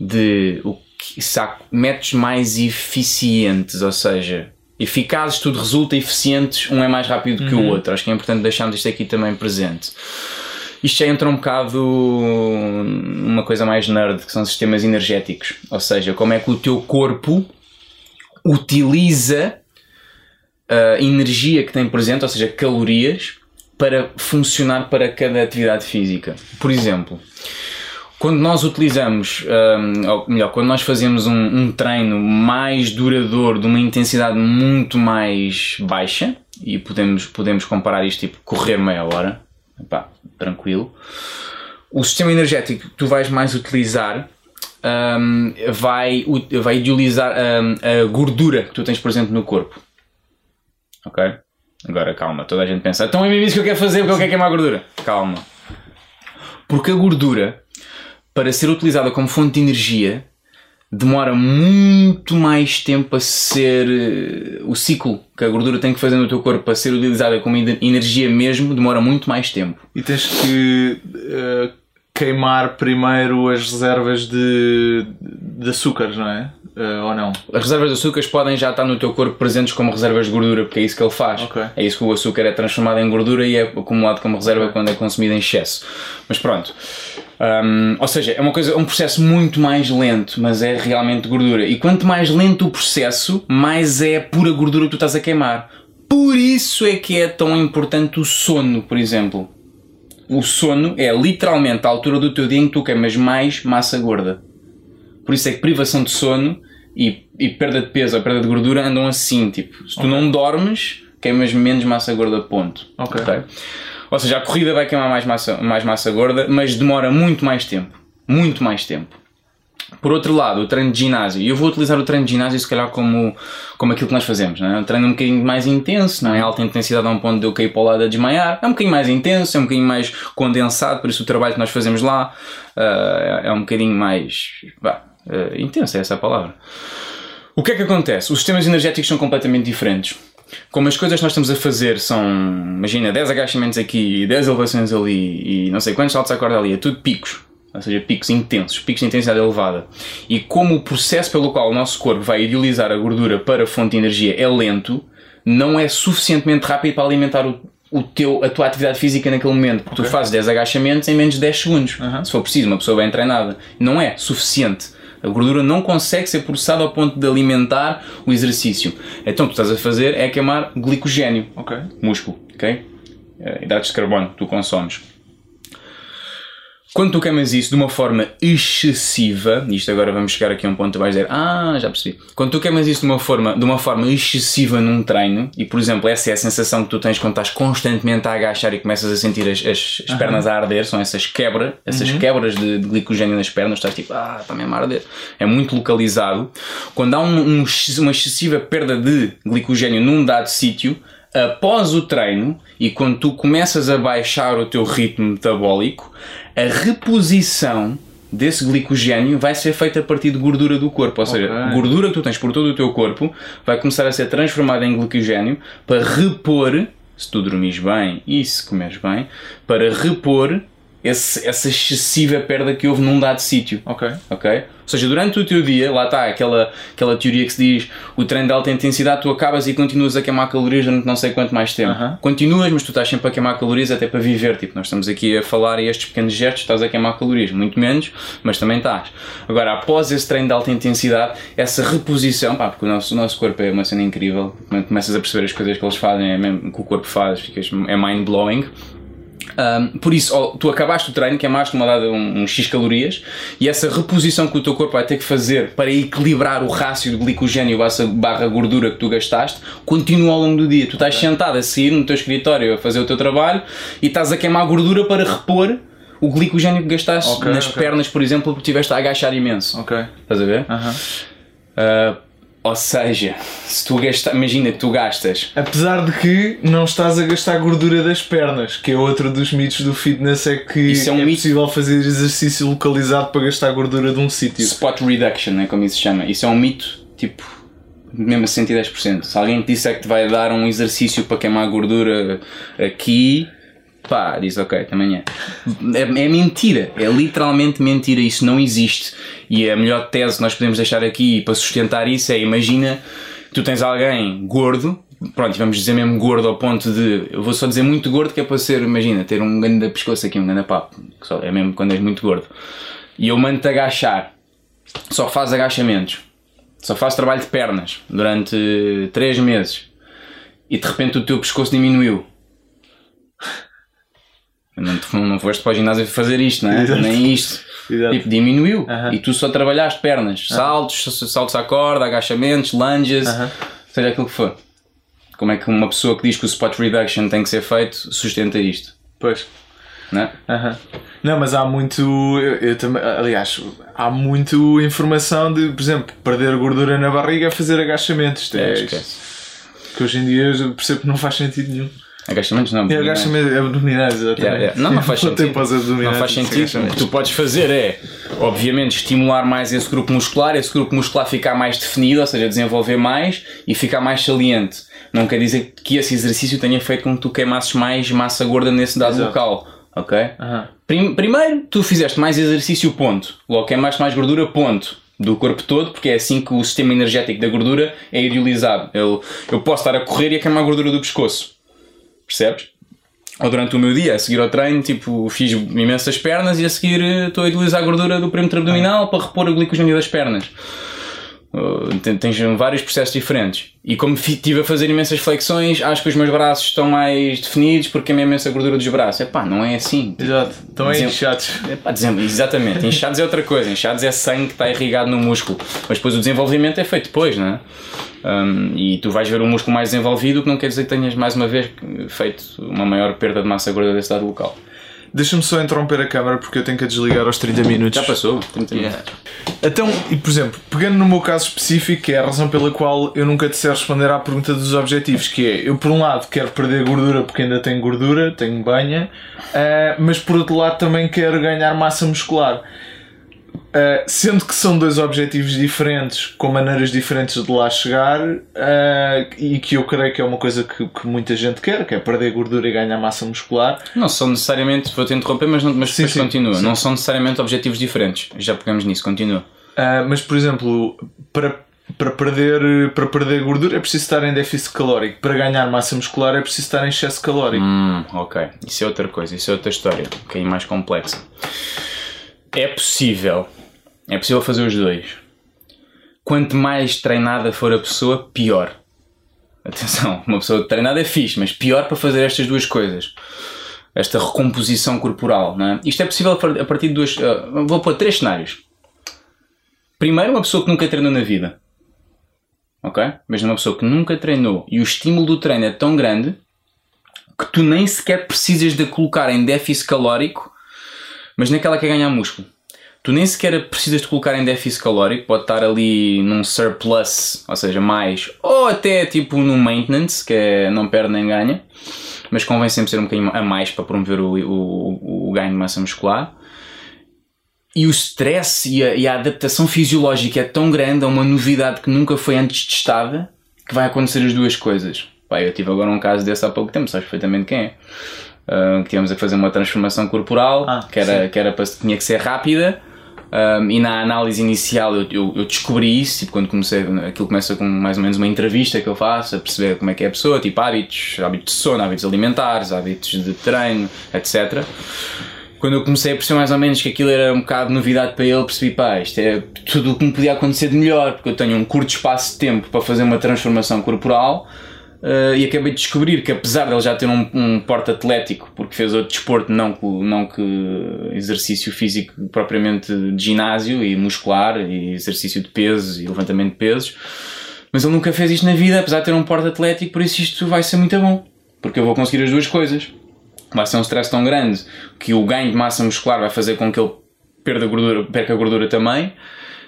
de o que, se há métodos mais eficientes, ou seja, eficazes, tudo resulta, eficientes, um é mais rápido uhum. que o uhum. outro. Acho que é importante deixarmos isto aqui também presente. Isto já entra um bocado numa coisa mais nerd, que são sistemas energéticos. Ou seja, como é que o teu corpo utiliza a energia que tem presente, ou seja, calorias, para funcionar para cada atividade física. Por exemplo, quando nós utilizamos, ou melhor, quando nós fazemos um, um, treino mais duradouro, de uma intensidade muito mais baixa, e podemos, podemos comparar isto tipo correr meia hora, Tranquilo. O sistema energético que tu vais mais utilizar um, vai, vai idealizar um, a gordura que tu tens presente no corpo. Ok? Agora calma, toda a gente pensa, então é mesmo isso que eu quero fazer porque eu quero queimar a gordura. Calma. Porque a gordura, para ser utilizada como fonte de energia, demora muito mais tempo a ser eh, o ciclo que a gordura tem que fazer no teu corpo para ser utilizada como energia mesmo demora muito mais tempo. E tens que uh, queimar primeiro as reservas de, de açúcares não é? Uh, ou não? As reservas de açúcares podem já estar no teu corpo presentes como reservas de gordura porque é isso que ele faz. Okay. é isso que o açúcar é transformado em gordura e é acumulado como reserva okay. quando é consumido em excesso. Mas pronto um, ou seja, é uma coisa, um processo muito mais lento, mas é realmente gordura. E quanto mais lento o processo, mais é pura gordura que tu estás a queimar. Por isso é que é tão importante o sono, por exemplo. O sono é literalmente a altura do teu dia em que tu queimas mais massa gorda. Por isso é que privação de sono e, e perda de peso ou perda de gordura andam assim. Tipo, se tu okay. não dormes, queimas menos massa gorda, ponto. Ok. okay? Ou seja, a corrida vai queimar mais massa, mais massa gorda, mas demora muito mais tempo. Muito mais tempo. Por outro lado, o treino de ginásio, eu vou utilizar o treino de ginásio se calhar como, como aquilo que nós fazemos, não é? um treino um bocadinho mais intenso, não é alta intensidade a um ponto de eu cair para o lado a desmaiar, é um bocadinho mais intenso, é um bocadinho mais condensado, por isso o trabalho que nós fazemos lá uh, é um bocadinho mais bah, uh, intenso, é essa a palavra. O que é que acontece? Os sistemas energéticos são completamente diferentes como as coisas que nós estamos a fazer são, imagina, 10 agachamentos aqui, 10 elevações ali e não sei quantos saltos à corda ali, é tudo picos. Ou seja, picos intensos, picos de intensidade elevada. E como o processo pelo qual o nosso corpo vai idealizar a gordura para fonte de energia é lento, não é suficientemente rápido para alimentar o, o teu, a tua atividade física naquele momento. Porque okay. tu fazes 10 agachamentos em menos de 10 segundos. Se for preciso, uma pessoa bem treinada. Não é suficiente. A gordura não consegue ser processada ao ponto de alimentar o exercício. Então o que tu estás a fazer é queimar glicogênio, okay. músculo, ok? Uh, hidratos de carbono que tu consomes. Quando tu queimas isso de uma forma excessiva, isto agora vamos chegar aqui a um ponto que vais dizer, ah, já percebi. Quando tu queimas isso de uma forma, de uma forma excessiva num treino, e por exemplo, essa é a sensação que tu tens quando estás constantemente a agachar e começas a sentir as, as, as uhum. pernas a arder, são essas quebras, essas uhum. quebras de, de, glicogênio nas pernas, estás tipo, ah, está mesmo a arder. É muito localizado. Quando há um, um, uma excessiva perda de glicogênio num dado sítio, após o treino e quando tu começas a baixar o teu ritmo metabólico, a reposição desse glicogênio vai ser feita a partir de gordura do corpo. Ou seja, gordura que tu tens por todo o teu corpo vai começar a ser transformada em glicogênio para repor, se tu dormires bem e se comeres bem, para repor esse- essa excessiva perda que houve num dado sítio. Ok. Ok? Ou seja, durante o teu dia, lá está aquela, aquela teoria que se diz o treino de alta intensidade, tu acabas e continuas a queimar calorias durante não sei quanto mais tempo. Aham. Continuas, mas tu estás sempre a queimar calorias até para viver. Tipo, nós estamos aqui a falar e estes pequenos gestos, estás a queimar calorias, muito menos, mas também estás. Agora, após esse treino de alta intensidade, essa reposição, pá, porque o nosso, o nosso corpo é uma cena incrível, quando começas a perceber as coisas que eles fazem, é mesmo que o corpo faz, é mind blowing. Um, por isso, tu acabaste o treino, queimaste uma dada um, um X calorias e essa reposição que o teu corpo vai ter que fazer para equilibrar o rácio de glicogênio barra- gordura que tu gastaste continua ao longo do dia. Tu estás sentado a seguir no teu escritório a fazer o teu trabalho e estás a queimar gordura para repor o glicogênio que gastaste Ok, nas ok. pernas, por exemplo, porque estiveste a agachar imenso. Ok. Estás a ver? Aham. Uh, ou seja, se tu gastas, imagina que tu gastas Apesar de que não estás a gastar gordura das pernas, que é outro dos mitos do fitness, é que Isso é um mito. possível fazer exercício localizado para gastar gordura de um sítio. Spot reduction, é como isso se chama. Isso é um mito, tipo, mesmo a 110%. Se alguém te disser que te vai dar um exercício para queimar gordura aqui, pá, diz ok, também é. É, é mentira, é literalmente mentira, isso não existe. E a melhor tese que nós podemos deixar aqui para sustentar isso é: imagina, tu tens alguém gordo. Pronto, vamos dizer mesmo gordo ao ponto de. Eu vou só dizer muito gordo que é para ser, imagina, ter um grande pescoço aqui, um grande papo. só- É mesmo quando és muito gordo. E eu mando-te agachar só faz agachamentos, só faz trabalho de pernas durante 3 meses e de repente o teu pescoço diminuiu. Não, te- não foste para o ginásio fazer isto, não é? Exato. Nem isto. Exato. Tipo, diminuiu. Aham. E tu só trabalhaste pernas, saltos, saltos à corda, agachamentos, lunges, Aham. seja aquilo que for. Como é que uma pessoa que diz que o spot reduction tem que ser feito sustenta isto? Pois. Não é? Aham. Não, mas há muito. Eu, eu também, aliás, há muito informação de, por exemplo, perder gordura na barriga é fazer agachamentos. É, é, esquece. que hoje em dia eu percebo que não faz sentido nenhum. Agachamentos não. É agachamento abdominais, exatamente. Yeah, yeah. Não, não faz Voltei sentido. Não faz disse sentido. O agachamentos. que tu podes fazer é, obviamente, estimular mais esse grupo muscular, esse grupo muscular ficar mais definido, ou seja, desenvolver mais e ficar mais saliente. Não quer dizer que esse exercício tenha feito com que tu queimasses mais massa gorda nesse dado Exato. local. Ok? Aham. Prim- primeiro, tu fizeste mais exercício, ponto. Logo queimaste mais gordura, ponto. Do corpo todo, porque é assim que o sistema energético da gordura é idealizado. Eu, eu posso estar a correr e a queimar a gordura do pescoço. Percebes? Ou durante o meu dia, a seguir ao treino, tipo, fiz imensas pernas e a seguir eh, estou a utilizar a gordura do perímetro abdominal para repor o glicogênio das pernas. Uh, ten- Tens vários processos diferentes. E como estive a fazer imensas flexões, acho que os meus braços estão mais definidos porque queimei imensa gordura dos braços. É pá, não é assim. Exato. Estão aí inchados. Epá, dizem- exatamente, inchados é outra coisa, inchados é sangue que está irrigado no músculo, mas depois o desenvolvimento é feito depois, não é? Hum, e tu vais ver o músculo mais desenvolvido, o que não quer dizer que tenhas mais uma vez feito uma maior perda de massa gorda desse dado local. Deixa-me só interromper a câmara porque eu tenho que a desligar aos 30 minutos. Já passou? 30 Yeah. minutos. Então, e por exemplo, pegando no meu caso específico, que é a razão pela qual eu nunca te sei responder à pergunta dos objetivos, que é, eu por um lado quero perder gordura porque ainda tenho gordura, tenho banha, ah, mas por outro lado também quero ganhar massa muscular. Ah, sendo que são dois objetivos diferentes, com maneiras diferentes de lá chegar, ah, e que eu creio que é uma coisa que, que muita gente quer, que é perder gordura e ganhar massa muscular. Não são necessariamente, vou-te interromper, mas, não, mas Sim, sim, continua. sim. Não são necessariamente objetivos diferentes. Já pegamos nisso, continua. Ah, mas, por exemplo, para, para, perder, para perder gordura é preciso estar em déficit calórico. Para ganhar massa muscular é preciso estar em excesso calórico. Hum, ok. Isso é outra coisa, isso é outra história, um bocadinho mais complexa. É possível. É possível fazer os dois. Quanto mais treinada for a pessoa, pior. Atenção, uma pessoa treinada é fixe, mas pior para fazer estas duas coisas. Esta recomposição corporal, não é? Isto é possível a partir de duas. ah, vou pôr três cenários. Primeiro, uma pessoa que nunca treinou na vida. Ok? Mas uma pessoa que nunca treinou e o estímulo do treino é tão grande que tu nem sequer precisas de a colocar em déficit calórico, mas naquela que é ganhar músculo. tu nem sequer precisas de colocar em déficit calórico, pode estar ali num surplus, ou seja, mais, ou até tipo no maintenance, que é não perde nem ganha, mas convém sempre ser um bocadinho a mais para promover o, o, o ganho de massa muscular. E o stress e a, e a adaptação fisiológica é tão grande, é uma novidade que nunca foi antes testada, que vai acontecer as duas coisas. Pá, eu tive agora um caso desse há pouco tempo, sabes perfeitamente quem é. Que tínhamos a fazer uma transformação corporal, Ah, que, era, que era para, tinha que ser rápida. Um, e na análise inicial eu, eu, eu descobri isso, tipo, quando comecei, aquilo começa com mais ou menos uma entrevista que eu faço, a perceber como é que é a pessoa, tipo hábitos, hábitos de sono, hábitos alimentares, hábitos de treino, etc. Quando eu comecei a perceber mais ou menos que aquilo era um bocado novidade para ele, percebi, pá, isto é tudo o que me podia acontecer de melhor, porque eu tenho um curto espaço de tempo para fazer uma transformação corporal, Uh, e acabei de descobrir que apesar de ele já ter um, um porte atlético, porque fez outro desporto, não que, não que exercício físico propriamente de ginásio e muscular, e exercício de pesos e levantamento de pesos, mas ele nunca fez isto na vida, apesar de ter um porte atlético, por isso isto vai ser muito bom, porque eu vou conseguir as duas coisas. Vai ser um stress tão grande que o ganho de massa muscular vai fazer com que ele perda gordura, perca gordura também,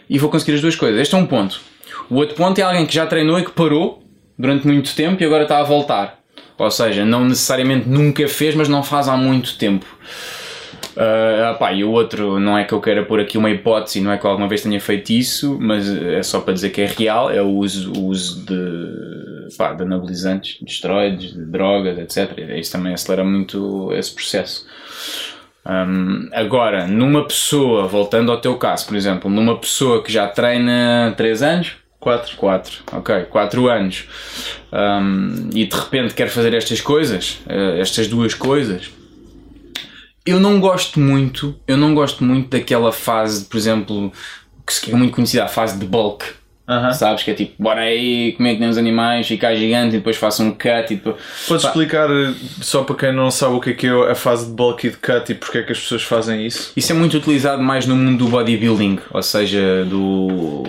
e vou conseguir as duas coisas. Este é um ponto. O outro ponto é alguém que já treinou e que parou durante muito tempo e agora está a voltar. Ou seja, não necessariamente nunca fez, mas não faz há muito tempo. Uh, opá, e o outro, não é que eu queira pôr aqui uma hipótese, não é que alguma vez tenha feito isso, mas é só para dizer que é real, é o uso, o uso de, pá, de anabolizantes, de esteroides, de drogas, etc. Isso também acelera muito esse processo. Um, agora, numa pessoa, voltando ao teu caso, por exemplo, numa pessoa que já treina 3 anos, 4. 4, ok, 4 anos um, e de repente quer fazer estas coisas, uh, estas duas coisas, eu não gosto muito, eu não gosto muito daquela fase, por exemplo, que é muito conhecida, a fase de bulk. Aham. Sabes? Que é tipo, bora aí comer que nem os animais, ficar gigante e depois faço um cut e depois. Podes Pá, explicar, eh, só para quem não sabe o que é que é a fase de bulk e de cut e porque é que as pessoas fazem isso? Isso é muito utilizado mais no mundo do bodybuilding, ou seja, do.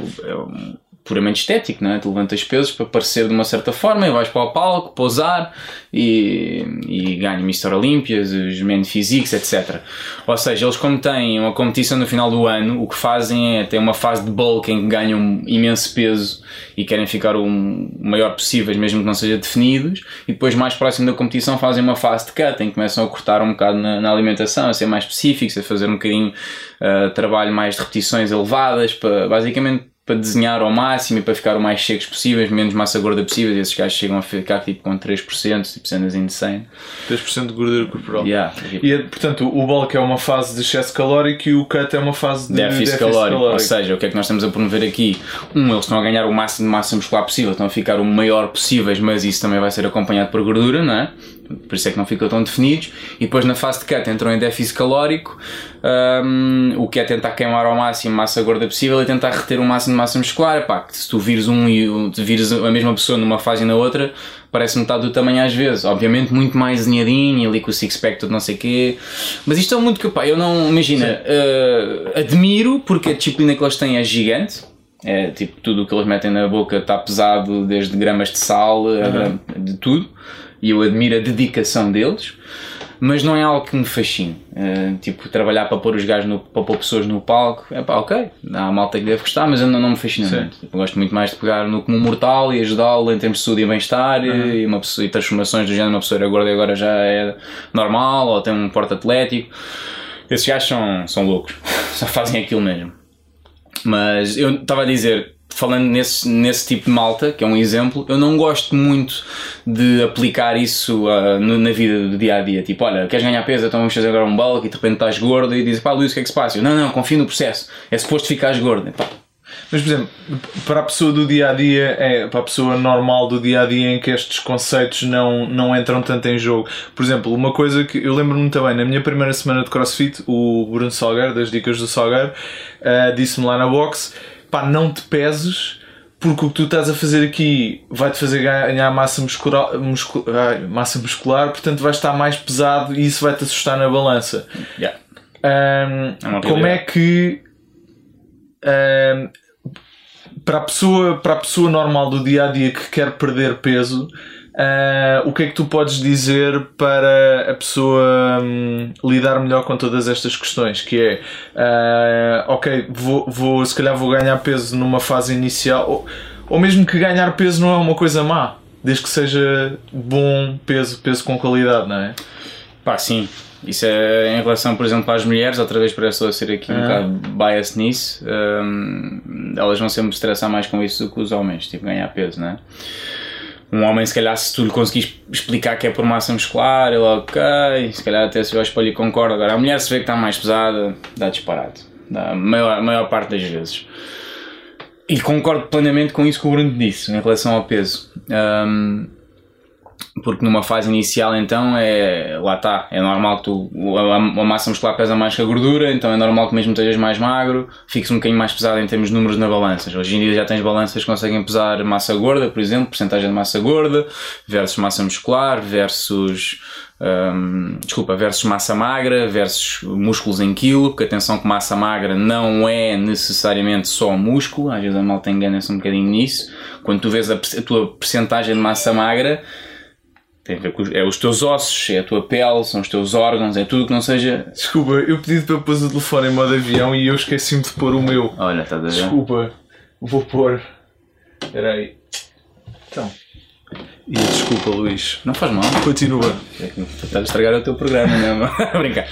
Puramente estético, não é? Tu levantas pesos para parecer de uma certa forma e vais para o palco, pousar e, e ganha Mr. Olímpias, os Men Physiques, etc. Ou seja, eles como têm uma competição no final do ano, o que fazem é ter uma fase de bulk em que ganham imenso peso e querem ficar o maior possíveis, mesmo que não seja definidos, e depois mais próximo da competição fazem uma fase de cut em que começam a cortar um bocado na, na alimentação, a ser mais específicos, a fazer um bocadinho uh, trabalho mais de repetições elevadas, para, basicamente para desenhar ao máximo e para ficar o mais secos possíveis, menos massa gorda possível. E esses gajos chegam a ficar tipo com 3%, tipo cenas insane. 3% de gordura corporal. Yeah. E portanto, o bulk é uma fase de excesso calórico e o cut é uma fase de déficit calórico. Ou seja, o que é que nós estamos a promover aqui? Um, eles estão a ganhar o máximo de massa muscular possível, estão a ficar o maior possíveis, mas isso também vai ser acompanhado por gordura, não é? Por isso é que não ficam tão definidos. E depois na fase de cut entram em déficit calórico, hum, o que é tentar queimar ao máximo massa gorda possível e tentar reter o máximo de massa muscular. Epá, que se tu vires um e vires a mesma pessoa numa fase e na outra, parece metade do tamanho às vezes. Obviamente muito mais desenhadinho e ali com o six-pack todo não sei o quê. Mas isto é muito que, pá, eu não, imagina, eh, admiro porque a disciplina que eles têm é gigante. É tipo, tudo o que eles metem na boca está pesado, desde gramas de sal, gram- de tudo. E eu admiro a dedicação deles. Mas não é algo que me fascine. Eh, tipo, trabalhar para pôr os gajos, no, para pôr pessoas no palco, é pá, ok. Há malta que deve gostar, mas eu não, não me fascina Sim. muito. Tipo, eu gosto muito mais de pegar no comum mortal e ajudá-lo em termos de saúde e bem-estar e, uma pessoa, e transformações do género. Uma pessoa era gorda e agora já é normal ou tem um porte atlético. Esses gajos são, são loucos. Só fazem aquilo mesmo. Mas eu estava a dizer, falando nesse, nesse tipo de malta, que é um exemplo, eu não gosto muito de aplicar isso ah, no- na vida do dia a dia. Tipo, olha, queres ganhar peso, então vamos fazer agora um bulk e de repente estás gordo e dizes, pá, Luís, o que é que se passa? Eu, não, não, confio no processo. É suposto ficares gordo. Pá, Mas, por exemplo, para a pessoa do dia a dia, é, para a pessoa normal do dia a dia em que estes conceitos não, não entram tanto em jogo. Por exemplo, uma coisa que eu lembro-me muito bem, na minha primeira semana de crossfit, o Bruno Salgueiro, das Dicas do Salgueiro, ah, disse-me lá na box: pá, não te peses. Porque o que tu estás a fazer aqui vai-te fazer ganhar massa muscular, muscu- ai, massa muscular, portanto vais estar mais pesado e isso vai-te assustar na balança. yeah. Ahm, É como é que ahm, para a pessoa para a pessoa normal do dia a dia que quer perder peso Uh, o que é que tu podes dizer para a pessoa hum, lidar melhor com todas estas questões? Que é, uh, ok, vou, vou, se calhar vou ganhar peso numa fase inicial, ou, ou mesmo que ganhar peso não é uma coisa má, desde que seja bom peso, peso com qualidade, não é? Pá, sim. Isso é em relação, por exemplo, às mulheres, outra vez para a ser aqui um bocado bias nisso, um, elas vão sempre estressar mais com isso do que os homens, tipo ganhar peso, não é? Um homem, se calhar, se tu lhe conseguis explicar que é por massa muscular, ele, ok, se calhar até se vai espelho concorda. Agora, a mulher se vê que está mais pesada, dá disparado. Dá a maior, a maior parte das vezes. E concordo plenamente com isso que o Bruno disse em relação ao peso. Um, porque numa fase inicial então é lá está, é normal que tu a, a, massa muscular pesa mais que a gordura, então é normal que mesmo estejas mais magro, fiques um bocadinho mais pesado em termos de números na balança. Hoje em dia já tens balanças que conseguem pesar massa gorda, por exemplo, porcentagem de massa gorda versus massa muscular versus um, desculpa, versus massa magra versus músculos em quilo, porque atenção que massa magra não é necessariamente só músculo, às vezes a malta engana-se um bocadinho nisso. Quando tu vês a, a tua percentagem de massa magra tem a ver com é os teus ossos, é a tua pele, são os teus órgãos, é tudo que não seja. Desculpa, eu pedi para pôr o telefone em modo avião e eu esqueci-me de pôr o meu. Olha, estás a ver? Desculpa, vou pôr. Espera aí. Então. E desculpa, Luís. Não faz mal. Continua. É estás a estragar o teu programa, não é? Brincar.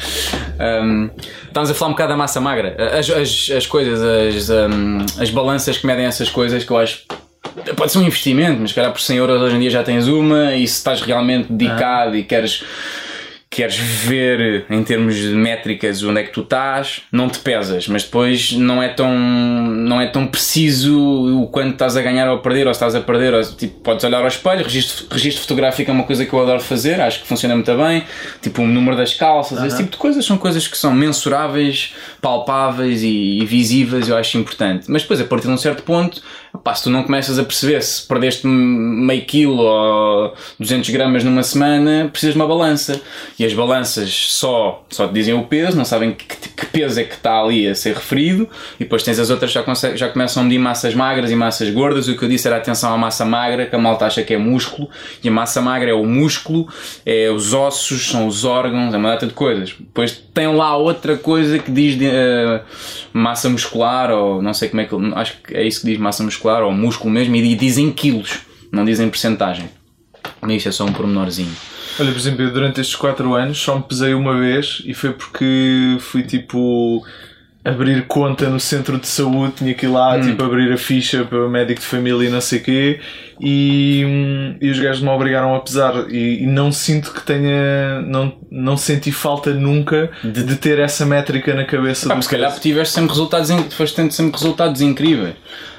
Um, estamos a falar um bocado da massa magra. As, as, as coisas, as, um, as balanças que medem essas coisas que eu acho pode ser um investimento, mas calhar por 100 euros hoje em dia já tens uma e se estás realmente dedicado ah. e queres queres ver em termos de métricas onde é que tu estás, não te pesas, mas depois não é tão, não é tão preciso o quanto estás a ganhar ou a perder, ou se estás a perder, ou, tipo, podes olhar ao espelho, registro, registro fotográfico é uma coisa que eu adoro fazer, acho que funciona muito bem, tipo o número das calças, esse tipo de coisas são coisas que são mensuráveis, palpáveis e, e visíveis, eu acho importante. Mas depois, a partir de um certo ponto, Pá, se tu não começas a perceber se perdeste meio quilo ou 200 gramas numa semana, precisas de uma balança. E as balanças só, só te dizem o peso, não sabem que, que peso é que está ali a ser referido. E depois tens as outras já, já começam a medir massas magras e massas gordas. O que eu disse era atenção à massa magra, que a malta acha que é músculo. E a massa magra é o músculo, é os ossos, são os órgãos, é uma data de coisas. Depois tem lá outra coisa que diz de, uh, massa muscular, ou não sei como é que. Acho que é isso que diz massa muscular muscular ou músculo mesmo e dizem quilos, não dizem percentagem. Isto é só um pormenorzinho. Olha, por exemplo, eu durante estes 4 anos só me pesei uma vez e foi porque fui tipo abrir conta no centro de saúde, tinha que ir lá, hum. tipo, abrir a ficha para o médico de família e não sei o quê, e, e os gajos me obrigaram a pesar, e, e, não sinto que tenha, não, não senti falta nunca de, de ter essa métrica na cabeça. Ah, se calhar tiveste sempre resultados, foste tendo sempre resultados incríveis.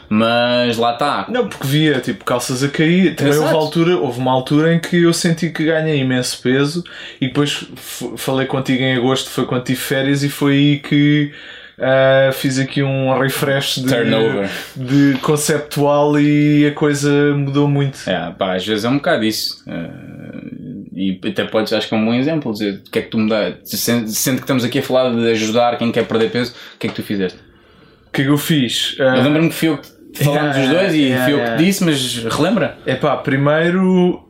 Mas lá está. Não, porque via tipo calças a cair. Também houve, altura, houve uma altura em que eu senti que ganhei imenso peso e depois falei contigo em agosto, foi quando tive férias e foi aí que uh, fiz aqui um refresh de, Turnover. de conceptual e a coisa mudou muito. É, pá, às vezes é um bocado isso. Uh, e até podes, acho que é um bom exemplo, dizer o que é que tu mudaste. Sendo, sendo que estamos aqui a falar de ajudar quem quer perder peso, o que é que tu fizeste? O que é que eu fiz? Uh, eu lembro-me que fui eu que Falamos yeah, dos dois e yeah, fui eu que disse, mas relembra? É pá, primeiro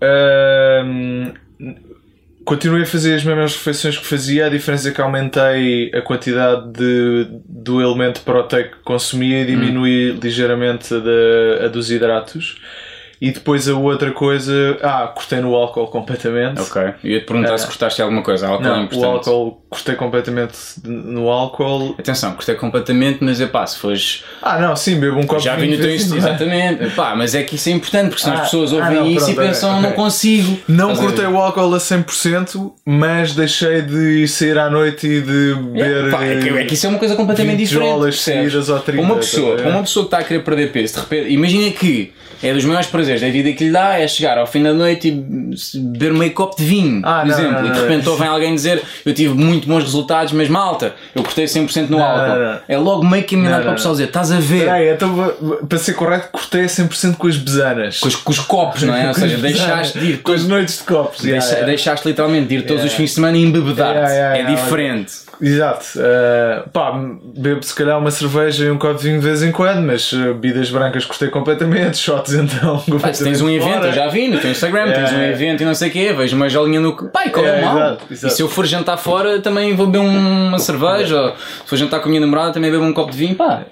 continuei a fazer as mesmas refeições que fazia, a diferença é que aumentei a quantidade de, do elemento proteico que consumia e diminui hum. ligeiramente a, de, a dos hidratos. E depois a outra coisa, ah, cortei no álcool completamente. Ok. E ia te perguntar se cortaste alguma coisa. Álcool é não, é. O álcool, cortei completamente no álcool. Atenção, cortei completamente, mas é pá, se fores. Ah, não, sim, bebo um copo Já vi no teu isto, exatamente. Pá, mas é que isso é importante, porque senão ah, as pessoas ouvem ah, não, isso pronto, e pensam, okay. não consigo. Não cortei o álcool a 100%, mas deixei de sair à noite e de beber. É, pá, é, que, é que isso é uma coisa completamente diferente. Ou 30, uma pessoa, uma pessoa que está a querer perder peso, de repente, imagina que é dos maiores prazeres da vida que lhe dá é chegar ao fim da noite e beber meio copo de vinho, ah, por não, exemplo, não, não, e de repente ouvem alguém dizer eu tive muito bons resultados, mas malta, eu cortei 100% no álcool. É logo meio que caminhado para o pessoal dizer estás a ver. Peraí, então para ser correto, cortei 100% com as besanas. Com os, com os copos, não é? Ou seja, deixaste de ir. Com as noites de copos. Deixa, yeah, yeah. Deixaste literalmente de ir todos yeah. os fins de semana e embebedar-te. é diferente. Exato. Uh, pá, bebo se calhar uma cerveja e um copo de vinho de vez em quando, mas uh, bebidas brancas cortei completamente, shots então. Pá, se tens um evento, eu já vi no teu Instagram, tens um evento e não sei o quê, vejo uma jolinha no. Pai, qual é, é mal? Exato, exato. E se eu for jantar fora, também vou beber uma cerveja, ou se for jantar com a minha namorada, também bebo um copo de vinho, pá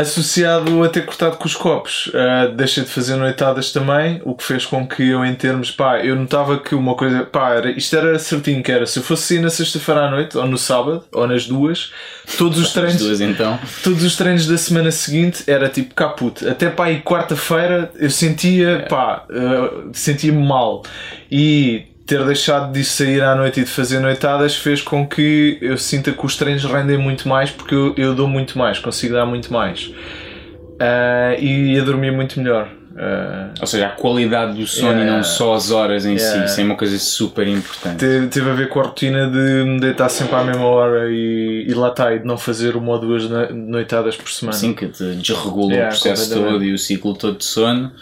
associado a ter cortado com os copos. Uh, deixei de fazer noitadas também, o que fez com que eu, em termos, pá, eu notava que uma coisa, pá, era, isto era certinho que era, se eu fosse sair na sexta-feira à noite, ou no sábado, ou nas duas, todos os treinos, duas, então. todos os treinos da semana seguinte era tipo caput. Até pá, e quarta-feira eu sentia, pá, uh, sentia-me mal. E ter deixado de sair à noite e de fazer noitadas fez com que eu sinta que os treinos rendem muito mais porque eu, eu dou muito mais, consigo dar muito mais uh, e a dormir muito melhor. Uh, Ou seja, a qualidade do sono yeah, e não só as horas em yeah. si, isso é uma coisa super importante. Teve, teve, a ver com a rotina de me deitar sempre à mesma hora e, e lá está, e de não fazer uma ou duas noitadas por semana. Sim, que te desregula yeah, o processo todo e o ciclo todo de sono.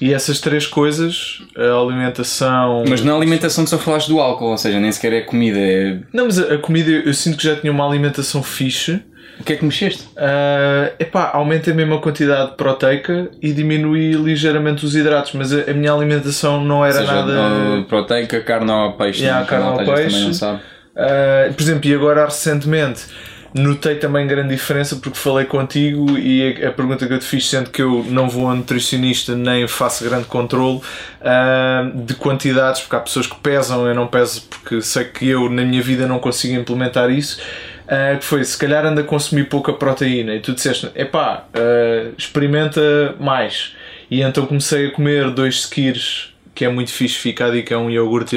E essas três coisas, a alimentação. Mas na alimentação tu só falaste do álcool, ou seja, nem sequer é comida. É... Não, mas a, comida eu sinto que já tinha uma alimentação fixe. O que é que mexeste? Uh, epá, aumentei mesmo a quantidade proteica e diminui ligeiramente os hidratos, mas a, a minha alimentação não era seja, nada. Proteica, carne ou peixe. Yeah, carne ou peixe. Uh, por exemplo, e agora recentemente Notei também grande diferença porque falei contigo e a, pergunta que eu te fiz, sendo que eu não vou a nutricionista nem faço grande controle uh, de quantidades, porque há pessoas que pesam, eu não peso porque sei que eu na minha vida não consigo implementar isso. Uh, que foi, se calhar anda a consumir pouca proteína e tu disseste, epá, uh, experimenta mais. E então comecei a comer dois skiers que é muito fixe, fica a dica, é um iogurte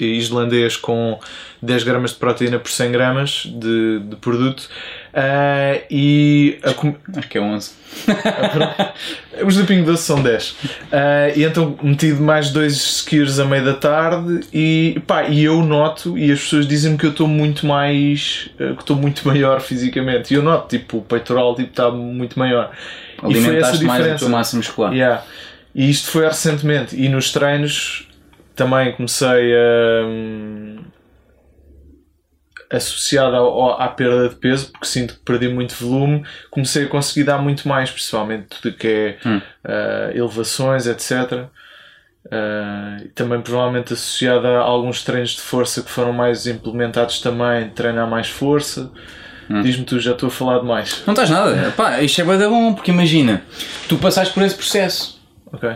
islandês com 10 gramas de proteína por 100 gramas de, de produto. Uh, e com... acho que é 11 os do Pingo Doce são 10 uh, e então meti mais dois skiers a meio da tarde e, pá, e eu noto e as pessoas dizem-me que eu estou muito mais uh, que estou muito maior fisicamente. E eu noto, tipo, o peitoral tipo, está muito maior. Alimentaste mais o teu máximo muscular. Yeah. E isto foi recentemente. E nos treinos também comecei a. Um, associado ao, à perda de peso, porque sinto que perdi muito volume, comecei a conseguir dar muito mais, principalmente tudo que é hum. uh, elevações, etc. Uh, também provavelmente associado a alguns treinos de força que foram mais implementados também, treinar mais força. Hum. Diz-me tu, já estou a falar demais. Não estás nada. Pá, isto é bem bom, porque imagina, tu passaste por esse processo Ok.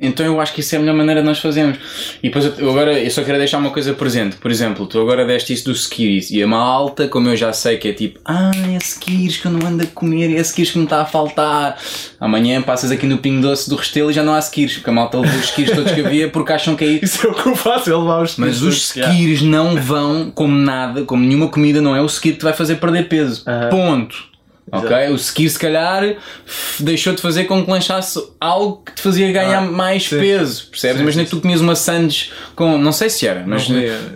Então eu acho que isso é a melhor maneira de nós fazermos. E depois eu, agora eu só quero deixar uma coisa presente. Por exemplo, tu agora deste isso dos skiers e a malta, como eu já sei que é tipo, ah, é skiers que eu não ando a comer, é skiers que me está a faltar. Amanhã passas aqui no Pingo Doce do Restelo e já não há skiers, porque a malta leva os skiers todos que havia porque acham que é isso. Isso é o que eu faço, eu levar os skiers. Mas os skiers não vão como nada, como nenhuma comida, não é o skier que te vai fazer perder peso. Ponto. Ok? O ski se calhar deixou de fazer com que lançasse algo que te fazia ganhar ah, mais sim. peso, percebes? Imagina que tu comias uma sandes com. Não sei se era, mas,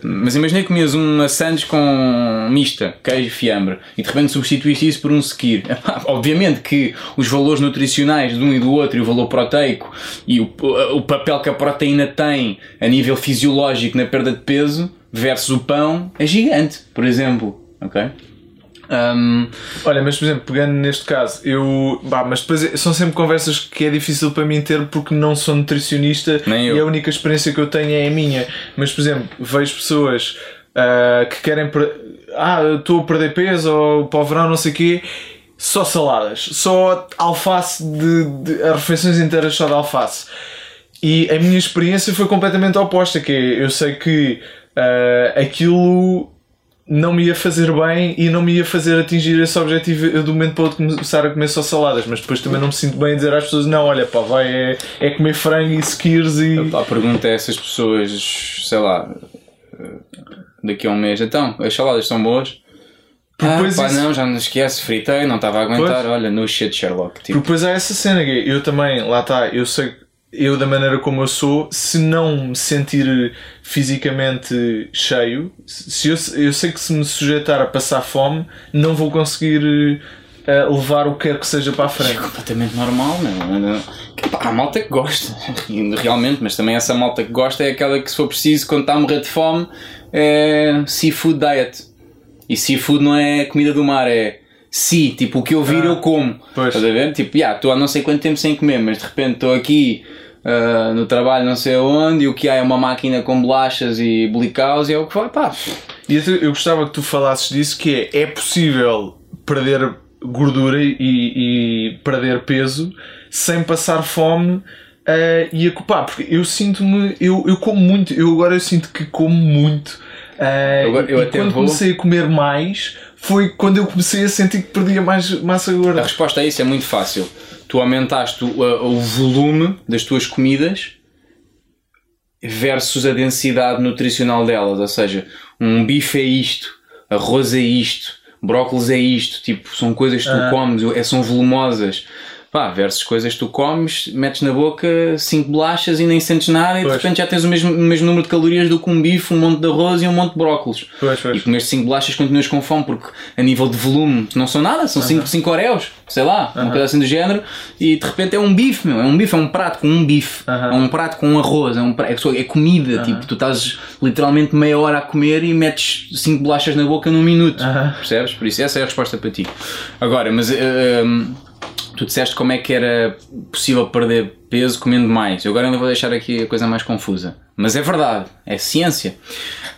mas imagina que comias uma sandes com mista, queijo e fiambre, e de repente substituíste isso por um ski. Obviamente que os valores nutricionais de um e do outro, e o valor proteico, e o, o papel que a proteína tem a nível fisiológico na perda de peso versus o pão é gigante, por exemplo. Ok? Um... Olha, mas por exemplo, pegando neste caso, eu. Bah, mas depois são sempre conversas que é difícil para mim ter porque não sou nutricionista e a única experiência que eu tenho é a minha. Mas por exemplo, vejo pessoas uh, que querem. Ah, estou a perder peso ou para o verão, não sei o quê. Só saladas, só alface de, de refeições inteiras só de alface. E a minha experiência foi completamente oposta, que é, eu sei que uh, aquilo não me ia fazer bem e não me ia fazer atingir esse objetivo eu, do momento para outro começar a comer só saladas, mas depois também não me sinto bem a dizer às pessoas não, olha pá, vai é, é comer frango e skiers e... A pergunta é essas pessoas, sei lá, daqui a um mês, então, as saladas são boas? Ah, pá, isso... não, já não esquece, fritei, não estava a aguentar, pois. olha, no shit Sherlock. Tipo. Depois há essa cena, eu também, lá está, eu sei eu da maneira como eu sou, se não me sentir fisicamente cheio, se eu, eu sei que se me sujeitar a passar fome, não vou conseguir uh, levar o que quer que seja para a frente. É completamente normal, é? Há malta que gosta, realmente, mas também essa malta que gosta é aquela que, se for preciso, quando está a morrer de fome, é seafood diet. E seafood não é comida do mar, é si, tipo o que eu vir Ah, eu como. pois. Estás a ver? Tipo, já, estou há não sei quanto tempo sem comer, mas de repente estou aqui ah, no trabalho não sei aonde e o que há é uma máquina com bolachas e blicaus e é o que vai, pá. E eu eu gostava que tu falasses disso, que é, é possível perder gordura e, e perder peso sem passar fome eh, e ocupar, porque eu sinto-me, eu, eu como muito, eu agora eu sinto que como muito eh, Agora, eu e quando vou- comecei a comer mais foi quando eu comecei a sentir que perdia mais massa A gorda. resposta a isso é muito fácil. Tu aumentaste o, a- o volume das tuas comidas versus a densidade nutricional delas. Ou seja, um bife é isto, arroz é isto, brócolis é isto. Tipo, são coisas que tu Ah. comes, é- são volumosas. Pá, versus coisas que tu comes, metes na boca 5 bolachas e nem sentes nada e Pois. de repente já tens o mesmo, o mesmo número de calorias do que um bife, um monte de arroz e um monte de brócolis. Pois, pois. E comeste 5 bolachas continuas com fome porque a nível de volume não são nada, são 5 cinco oreos, sei lá, uma coisa assim do género, e de repente é um bife, meu, é um bife, é um prato com um bife, Aham. é um prato com um arroz, é, um pra- é é comida, tipo, tu estás literalmente meia hora a comer e metes 5 bolachas na boca num minuto, percebes? Por isso essa é a resposta para ti. Agora, mas hum, tu disseste como é que era possível perder peso comendo mais. Eu agora ainda vou deixar aqui a coisa mais confusa. Mas é verdade, é ciência.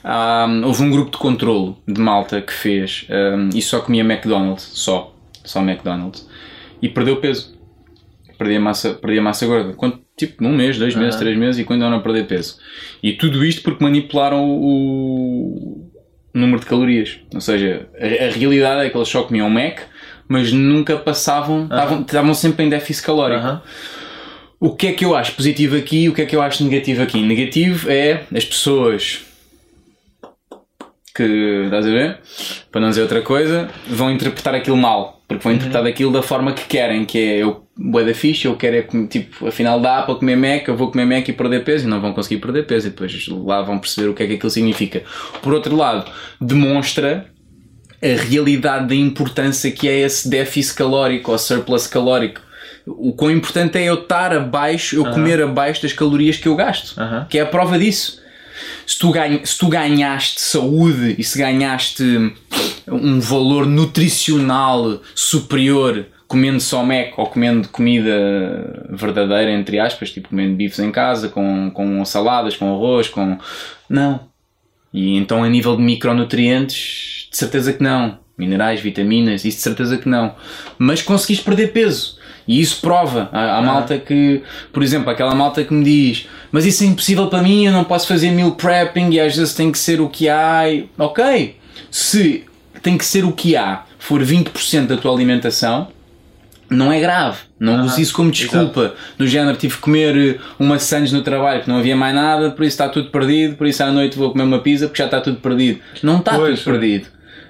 Ah, houve um grupo de controlo de malta que fez ah, e só comia McDonald's, só, só McDonald's, e perdeu peso. Perdia massa, perdia massa gorda. Tipo, num mês, dois meses, três meses e quando a perder peso. E tudo isto porque manipularam o, o número de calorias. Ou seja, a, a realidade é que eles só comiam Mac, mas nunca passavam, estavam, sempre em déficit calórico. O que é que eu acho positivo aqui e o que é que eu acho negativo aqui? Negativo é as pessoas que, estás a ver? Para não dizer outra coisa, vão interpretar aquilo mal. Porque vão interpretar aquilo da forma que querem, que é eu, bué da ficha, eu quero é, comer, tipo, afinal dá para comer Mac, eu vou comer Mac e perder peso e não vão conseguir perder peso e depois lá vão perceber o que é que aquilo significa. Por outro lado, demonstra a realidade da importância que é esse déficit calórico ou surplus calórico. O quão importante é eu estar abaixo, eu comer abaixo das calorias que eu gasto. Aham. Que é a prova disso. Se tu, ganha, se tu ganhaste saúde e se ganhaste um valor nutricional superior comendo só Mac ou comendo comida verdadeira, entre aspas, tipo comendo bifes em casa, com, com saladas, com arroz, com. Não. E então, a nível de micronutrientes, de certeza que não. Minerais, vitaminas, isso de certeza que não. Mas conseguiste perder peso. E isso prova a, a malta que, por exemplo, aquela malta que me diz: Mas isso é impossível para mim, eu não posso fazer meal prepping e às vezes tem que ser o que há. E- Ok, se tem que ser o que há, for 20% da tua alimentação, não é grave. Não Aham, use isso como desculpa. Do género, tive que comer uma sandes no trabalho porque não havia mais nada, por isso está tudo perdido, por isso à noite vou comer uma pizza porque já está tudo perdido. Não está Pois, tudo perdido.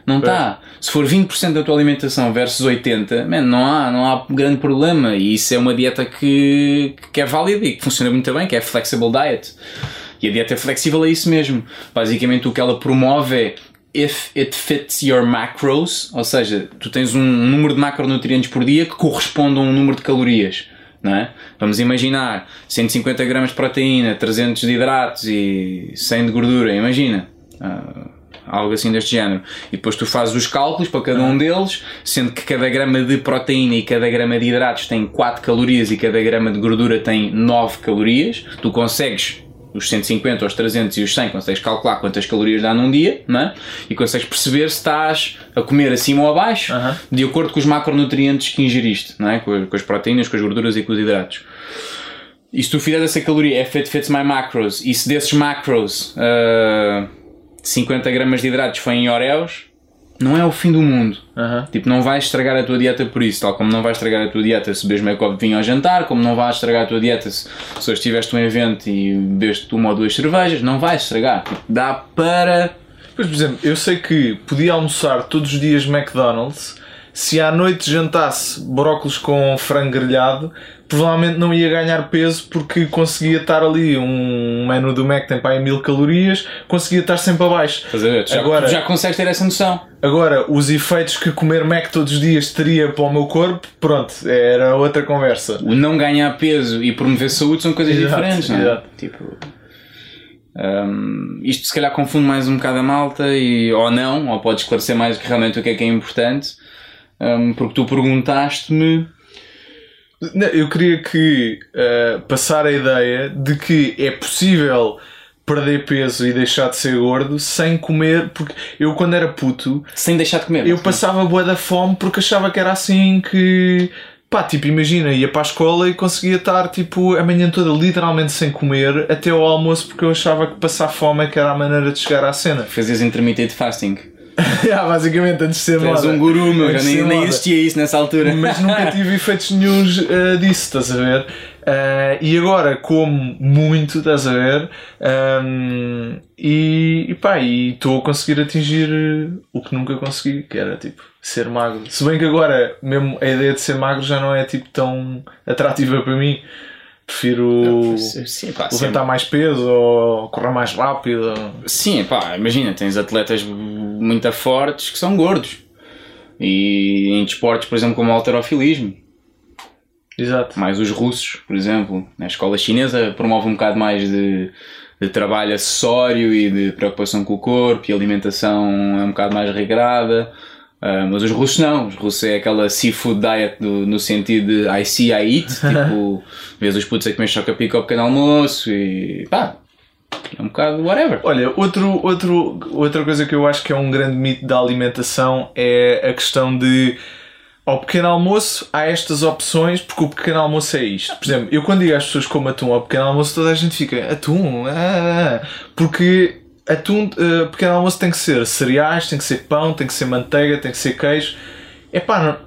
Não está. Se for 20% da tua alimentação versus 80%, man, não, há, não há grande problema. E isso é uma dieta que, que é válida e que funciona muito bem, que é a Flexible Diet. E a dieta flexível é isso mesmo. Basicamente o que ela promove é if it fits your macros, ou seja, tu tens um número de macronutrientes por dia que corresponde a um número de calorias. Não é? Vamos imaginar 150 gramas de proteína, 300 de hidratos e 100 de gordura. Imagina. Ah, algo assim deste género. E depois tu fazes os cálculos para cada um deles, sendo que cada grama de proteína e cada grama de hidratos tem 4 calorias e cada grama de gordura tem 9 calorias. Tu consegues os 150, os 300 e os 100, consegues calcular quantas calorias dá num dia, não é? E consegues perceber se estás a comer acima ou abaixo, Aham. de acordo com os macronutrientes que ingeriste, não é? Com, com as proteínas, com as gorduras e com os hidratos. E se tu fizeres essa caloria, é fit fits my macros, e se desses macros ah, 50 gramas de hidratos foi em Oreos, não é o fim do mundo. Aham. Tipo, não vais estragar a tua dieta por isso, tal como não vais estragar a tua dieta se bebes meio copo de vinho ao jantar, como não vais estragar a tua dieta se, se hoje tiveste um evento e bebeste uma ou duas cervejas, não vais estragar. Tipo, dá para. Pois, por exemplo, eu sei que podia almoçar todos os dias McDonald's. Se à noite jantasse brócolis com frango grelhado, provavelmente não ia ganhar peso porque conseguia estar ali. Um menu do Mac tem para aí mil calorias, conseguia estar sempre abaixo. Tu já, Agora- já consegues ter essa noção. Agora, os efeitos que comer Mac todos os dias teria para o meu corpo, pronto, era outra conversa. O não ganhar peso e promover saúde são coisas Exato, diferentes, não é? exato. Tipo. Um, isto se calhar confunde mais um bocado a malta, e, ou não, ou pode esclarecer mais realmente o que é que é importante, um, porque tu perguntaste-me. Não, Eu queria que uh, passar a ideia de que é possível perder peso e deixar de ser gordo sem comer, porque eu quando era puto Sem deixar de comer. eu passava boa da fome porque achava que era assim que pá, tipo, imagina, ia para a escola e conseguia estar tipo a manhã toda literalmente sem comer até ao almoço porque eu achava que passar fome é que era a maneira de chegar à cena. Fazias intermittent fasting. yeah, basicamente, antes de ser Tu és um guru, meu, já nem, nem existia isso nessa altura. Mas nunca tive efeitos nenhuns uh, disso, estás a ver? Uh, e agora como muito, estás a ver? Um, e, e pá, e estou a conseguir atingir uh, o que nunca consegui, que era tipo ser magro. Se bem que agora mesmo a ideia de ser magro já não é tipo tão atrativa para mim. Prefiro Sim, pá, levantar mais peso ou correr mais rápido. Sim, pá, imagina, tens atletas muito fortes que são gordos. E em desportos, por exemplo, como o alterofilismo. Exato. Mais os russos, por exemplo. Na escola chinesa promove um bocado mais de, de trabalho acessório e de preocupação com o corpo e a alimentação é um bocado mais regrada. Ah, mas os russos não, os russos é aquela seafood diet do- no sentido de I see, I eat, tipo, vês os putos a comer choca-pica ao pequeno almoço e pá, é um bocado whatever. Olha, outro, outro, outra coisa que eu acho que é um grande mito da alimentação é a questão de ao pequeno almoço há estas opções porque o pequeno almoço é isto. Por exemplo, eu quando digo às pessoas como atum ao pequeno almoço, toda a gente fica atum, ah, ah", porque atum, eh, pequeno almoço tem que ser cereais, tem que ser pão, tem que ser manteiga, tem que ser queijo. É pá,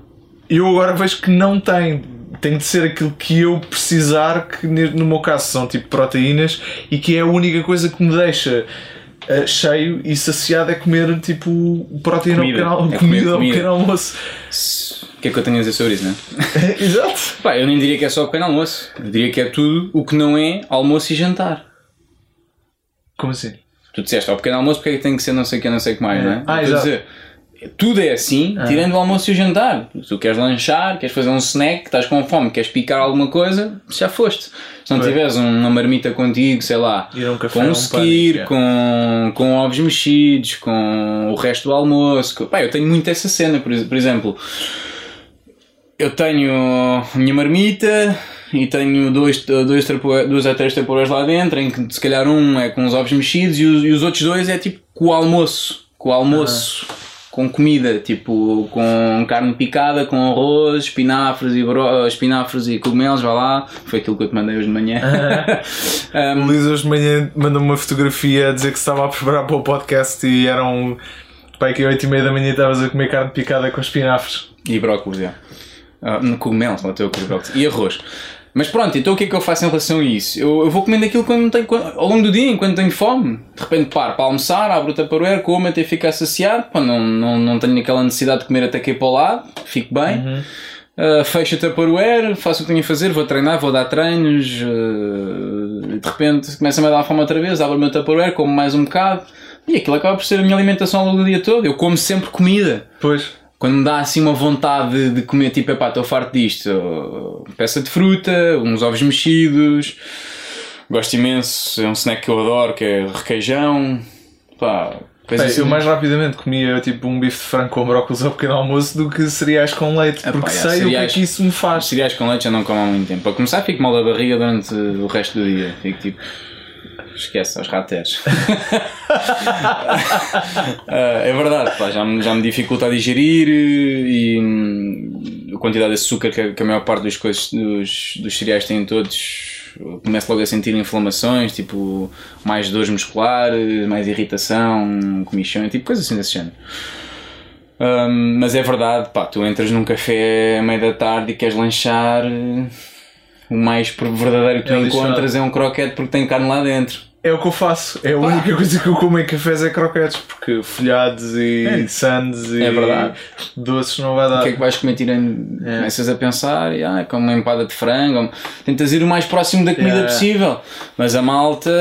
eu agora vejo que não tem. Tem de ser aquilo que eu precisar, que no meu caso são tipo proteínas, e que é a única coisa que me deixa eh, cheio e saciado é comer tipo proteína Comida. ao pequeno, É comida, comida. pequeno almoço. O que é que eu tenho a dizer sobre isso, né? Exato. Pá, eu nem diria que é só o pequeno almoço. Eu diria que é tudo o que não é almoço e jantar. Como assim? Tu disseste ao pequeno almoço porque é que tem que ser não sei o que, não sei o que mais, não é? Ah, Eu estou a exato. dizer, tudo é assim, tirando o almoço e o jantar. Se tu queres lanchar, queres fazer um snack, estás com fome, queres picar alguma coisa, já foste. Se não tiveres uma marmita contigo, sei lá, um café com é um um skir, pânico, com, com ovos mexidos, com o resto do almoço. com- Pá, eu tenho muito essa cena, por, por exemplo. Eu tenho a minha marmita e tenho dois, dois, duas a três temporadas lá dentro, em que se calhar um é com os ovos mexidos e os, e os outros dois é tipo com o almoço. Com o almoço. Com comida, tipo com carne picada, com arroz, espinafres e, bro, espinafres e cogumelos, vá lá. Foi aquilo que eu te mandei hoje de manhã. O Luís hoje de manhã mandou uma fotografia a dizer que estava a preparar para o podcast e eram. Pai, que 8 e meia da manhã estavas a comer carne picada com espinafres. E brócolis, já. Ah, no cogumelo, só estou a. E arroz. Mas pronto, então o que é que eu faço em relação a isso? Eu, eu vou comendo aquilo quando tenho, ao longo do dia, enquanto tenho fome. De repente paro para almoçar, abro o taparoeiro, como até ficar saciado. Pá, não, não, não tenho aquela necessidade de comer até aqui para o lado, fico bem. Ah, fecho o taparoeiro, faço o que tenho a fazer, vou treinar, vou dar treinos. ah, de repente começa-me a dar fome outra vez, abro o meu taparoeiro, como mais um bocado. E aquilo acaba por ser a minha alimentação ao longo do dia todo. Eu como sempre comida. Pois. Quando me dá assim uma vontade de, comer, tipo, epá, estou farto disto, peça de fruta, uns ovos mexidos, gosto imenso, é um snack que eu adoro, que é requeijão, pá, Bem, assim. eu mais rapidamente comia tipo um bife de frango com brócolis ao pequeno almoço do que cereais com leite, porque já, sei o que é cereais- que isso me faz. Cereais com leite já não como há muito tempo. Para começar, fico mal da barriga durante o resto do dia. Fico tipo. Esquece, aos rateros. Ah, é verdade, pá, já, me, já me dificulta a digerir eh, e hum, a quantidade de açúcar que a, que a maior parte dos, coisas, dos, dos cereais têm todos. Começo logo a sentir inflamações, tipo mais dores musculares, mais irritação, comichão, tipo coisas assim desse género. Hum, mas é verdade, pá, tu entras num café à meia da tarde e queres lanchar, eh, o mais verdadeiro que tu É lixado. encontras é um croquete porque tem carne lá dentro. É o que eu faço. É a única coisa que eu como em cafés é croquetes, porque folhados e É. sandes e É doces não vai dar. O que é que vais comer tirando? É. Começas a pensar, e, ah, como uma empada de frango, tentas ir o mais próximo da comida possível. Mas a malta,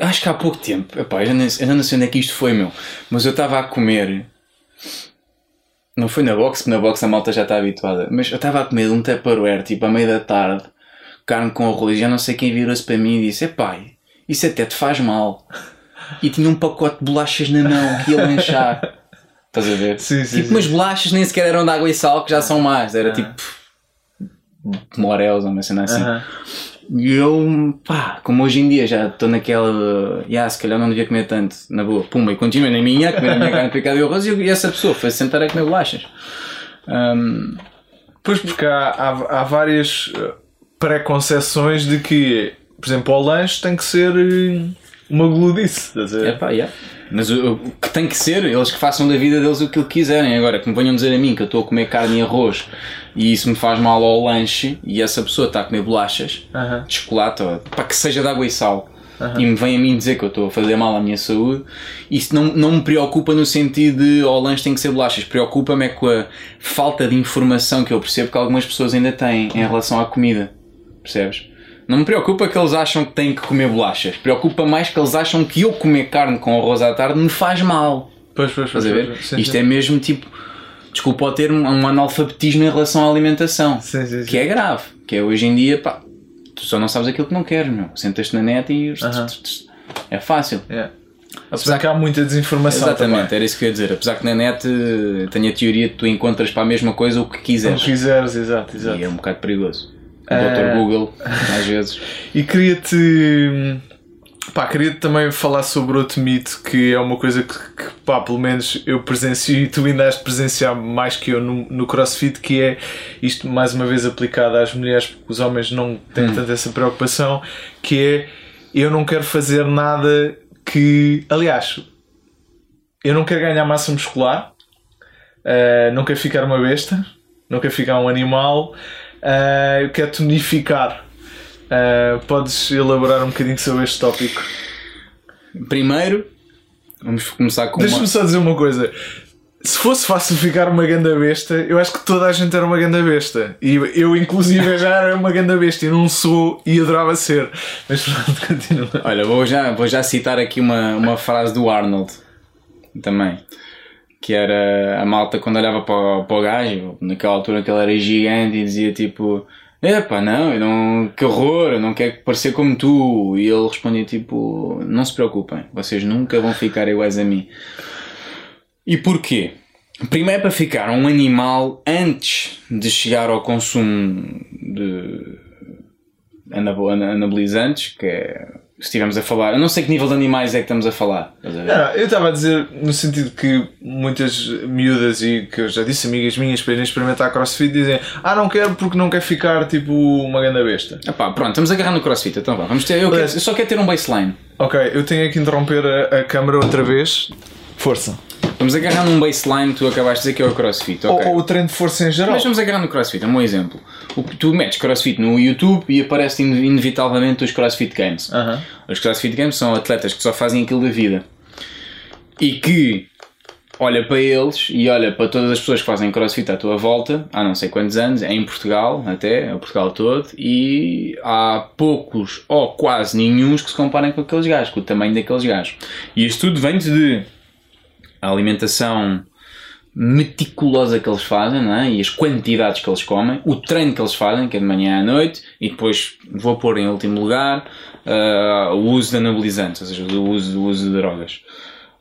acho que há pouco tempo, epá, eu, já nem, eu não sei onde é que isto foi, meu, mas eu estava a comer. Não foi na box, porque na box a malta já está habituada. Mas eu estava a comer um Tupperware, tipo, à meia da tarde, carne com arroz. Já não sei quem virou-se para mim e disse: Epá, isso até te faz mal. E tinha um pacote de bolachas na mão que ia lanchar. Estás a ver? Sim, sim, tipo, sim. umas bolachas nem sequer eram de água e sal, que já são más. Era tipo. Morelos uma cena assim. Aham. E eu, pá, como hoje em dia já estou naquela. Yeah, se calhar não devia comer tanto, na boa. Pumba, e continuo na minha, a comer a minha carne picada e arroz. E essa pessoa foi sentar a comer bolachas. Ahm, Pois porque há, há, há várias eh, pré-conceções de que, por exemplo, ao lanche tem que ser eh, uma gludice. Estás a ver? É pá, yeah. Mas o, o que tem que ser, eles que façam da vida deles o que quiserem. Agora, que me venham dizer a mim que eu estou a comer carne e arroz e isso me faz mal ao lanche e essa pessoa está a comer bolachas Aham. de chocolate, ou, pá, que seja de água e sal. E me vem a mim dizer que eu estou a fazer mal à minha saúde, isso não, não me preocupa no sentido de ao lanche tem que ser bolachas. Preocupa-me é com a falta de informação que eu percebo que algumas pessoas ainda têm em relação à comida. Percebes? Não me preocupa que eles acham que têm que comer bolachas. Preocupa mais que eles acham que eu comer carne com arroz à tarde me faz mal. Pois, pois, pois. Estás a ver? sim, Isto sim. é mesmo tipo, desculpa o termo, um analfabetismo em relação à alimentação. Sim, sim, sim. Que é grave. Que é hoje em dia, pá, tu só não sabes aquilo que não queres, meu. Sentas-te na net e. Aham. É fácil. Yeah. Apesar que há muita desinformação Exatamente, também. era isso que eu ia dizer. Apesar que na net eh, tenho a teoria de que tu encontras para a mesma coisa o que Se quiseres. quiseres, exato, exato. E é um bocado perigoso. O Eh, Dr. Google, às vezes. E queria-te. Pá, queria também falar sobre outro mito que é uma coisa que, que, pá, pelo menos eu presencio e tu ainda has de presenciar mais que eu no, no CrossFit, que é isto mais uma vez aplicado às mulheres, porque os homens não têm Hum. tanto essa preocupação, que é eu não quero fazer nada que. Aliás, eu não quero ganhar massa muscular, eh, não quero ficar uma besta, não quero ficar um animal, eh, eu quero tonificar. Eh, podes elaborar um bocadinho sobre este tópico? Primeiro, vamos começar com Deixa-me uma... só dizer uma coisa. Se fosse fácil ficar uma ganda besta, eu acho que toda a gente era uma ganda besta. E eu, inclusive, já era uma ganda besta e não sou e adorava ser. Mas pronto, continua. Olha, vou já, vou já citar aqui uma, uma frase do Arnold também. Que era a malta quando olhava para, o- para o gajo, naquela altura que ele era gigante e dizia tipo: Epá, não, eu não, que horror, eu não quero parecer como tu. E ele respondia tipo: Não se preocupem, vocês nunca vão ficar iguais a mim. E porquê? Primeiro para ficar um animal antes de chegar ao consumo de anabo- ana- anabolizantes, que é, se estivermos a falar, eu não sei que nível de animais é que estamos a falar. a? Não, eu estava a dizer no sentido que muitas miúdas e que eu já disse, amigas minhas, para irem experimentar crossfit, dizem: Ah, não quero porque não quer ficar tipo uma ganda besta. Epá, pronto, estamos a agarrar no crossfit, então vá, vamos ter, eu, quero- eu só quero ter um baseline. Ok, eu tenho que interromper a, a câmara outra vez. Força. Vamos agarrar num baseline, tu acabaste de dizer que é o crossfit, ok? Ou, ou o treino de força em geral. Mas vamos agarrar no crossfit, é um bom exemplo. O, tu metes crossfit no YouTube e aparece ine- inevitavelmente os crossfit games. Aham. Os CrossFit Games são atletas que só fazem aquilo da vida e que olha para eles e olha para todas as pessoas que fazem CrossFit à tua volta, há não sei quantos anos, em Portugal até, é o Portugal todo, e há poucos ou quase nenhuns que se comparem com aqueles gajos, com o tamanho daqueles gajos. E isto tudo vem de a alimentação meticulosa que eles fazem não é? e as quantidades que eles comem, o treino que eles fazem, que é de manhã à noite, e depois vou pôr em último lugar ah, o uso de anabolizantes, ou seja, o uso, o uso de drogas.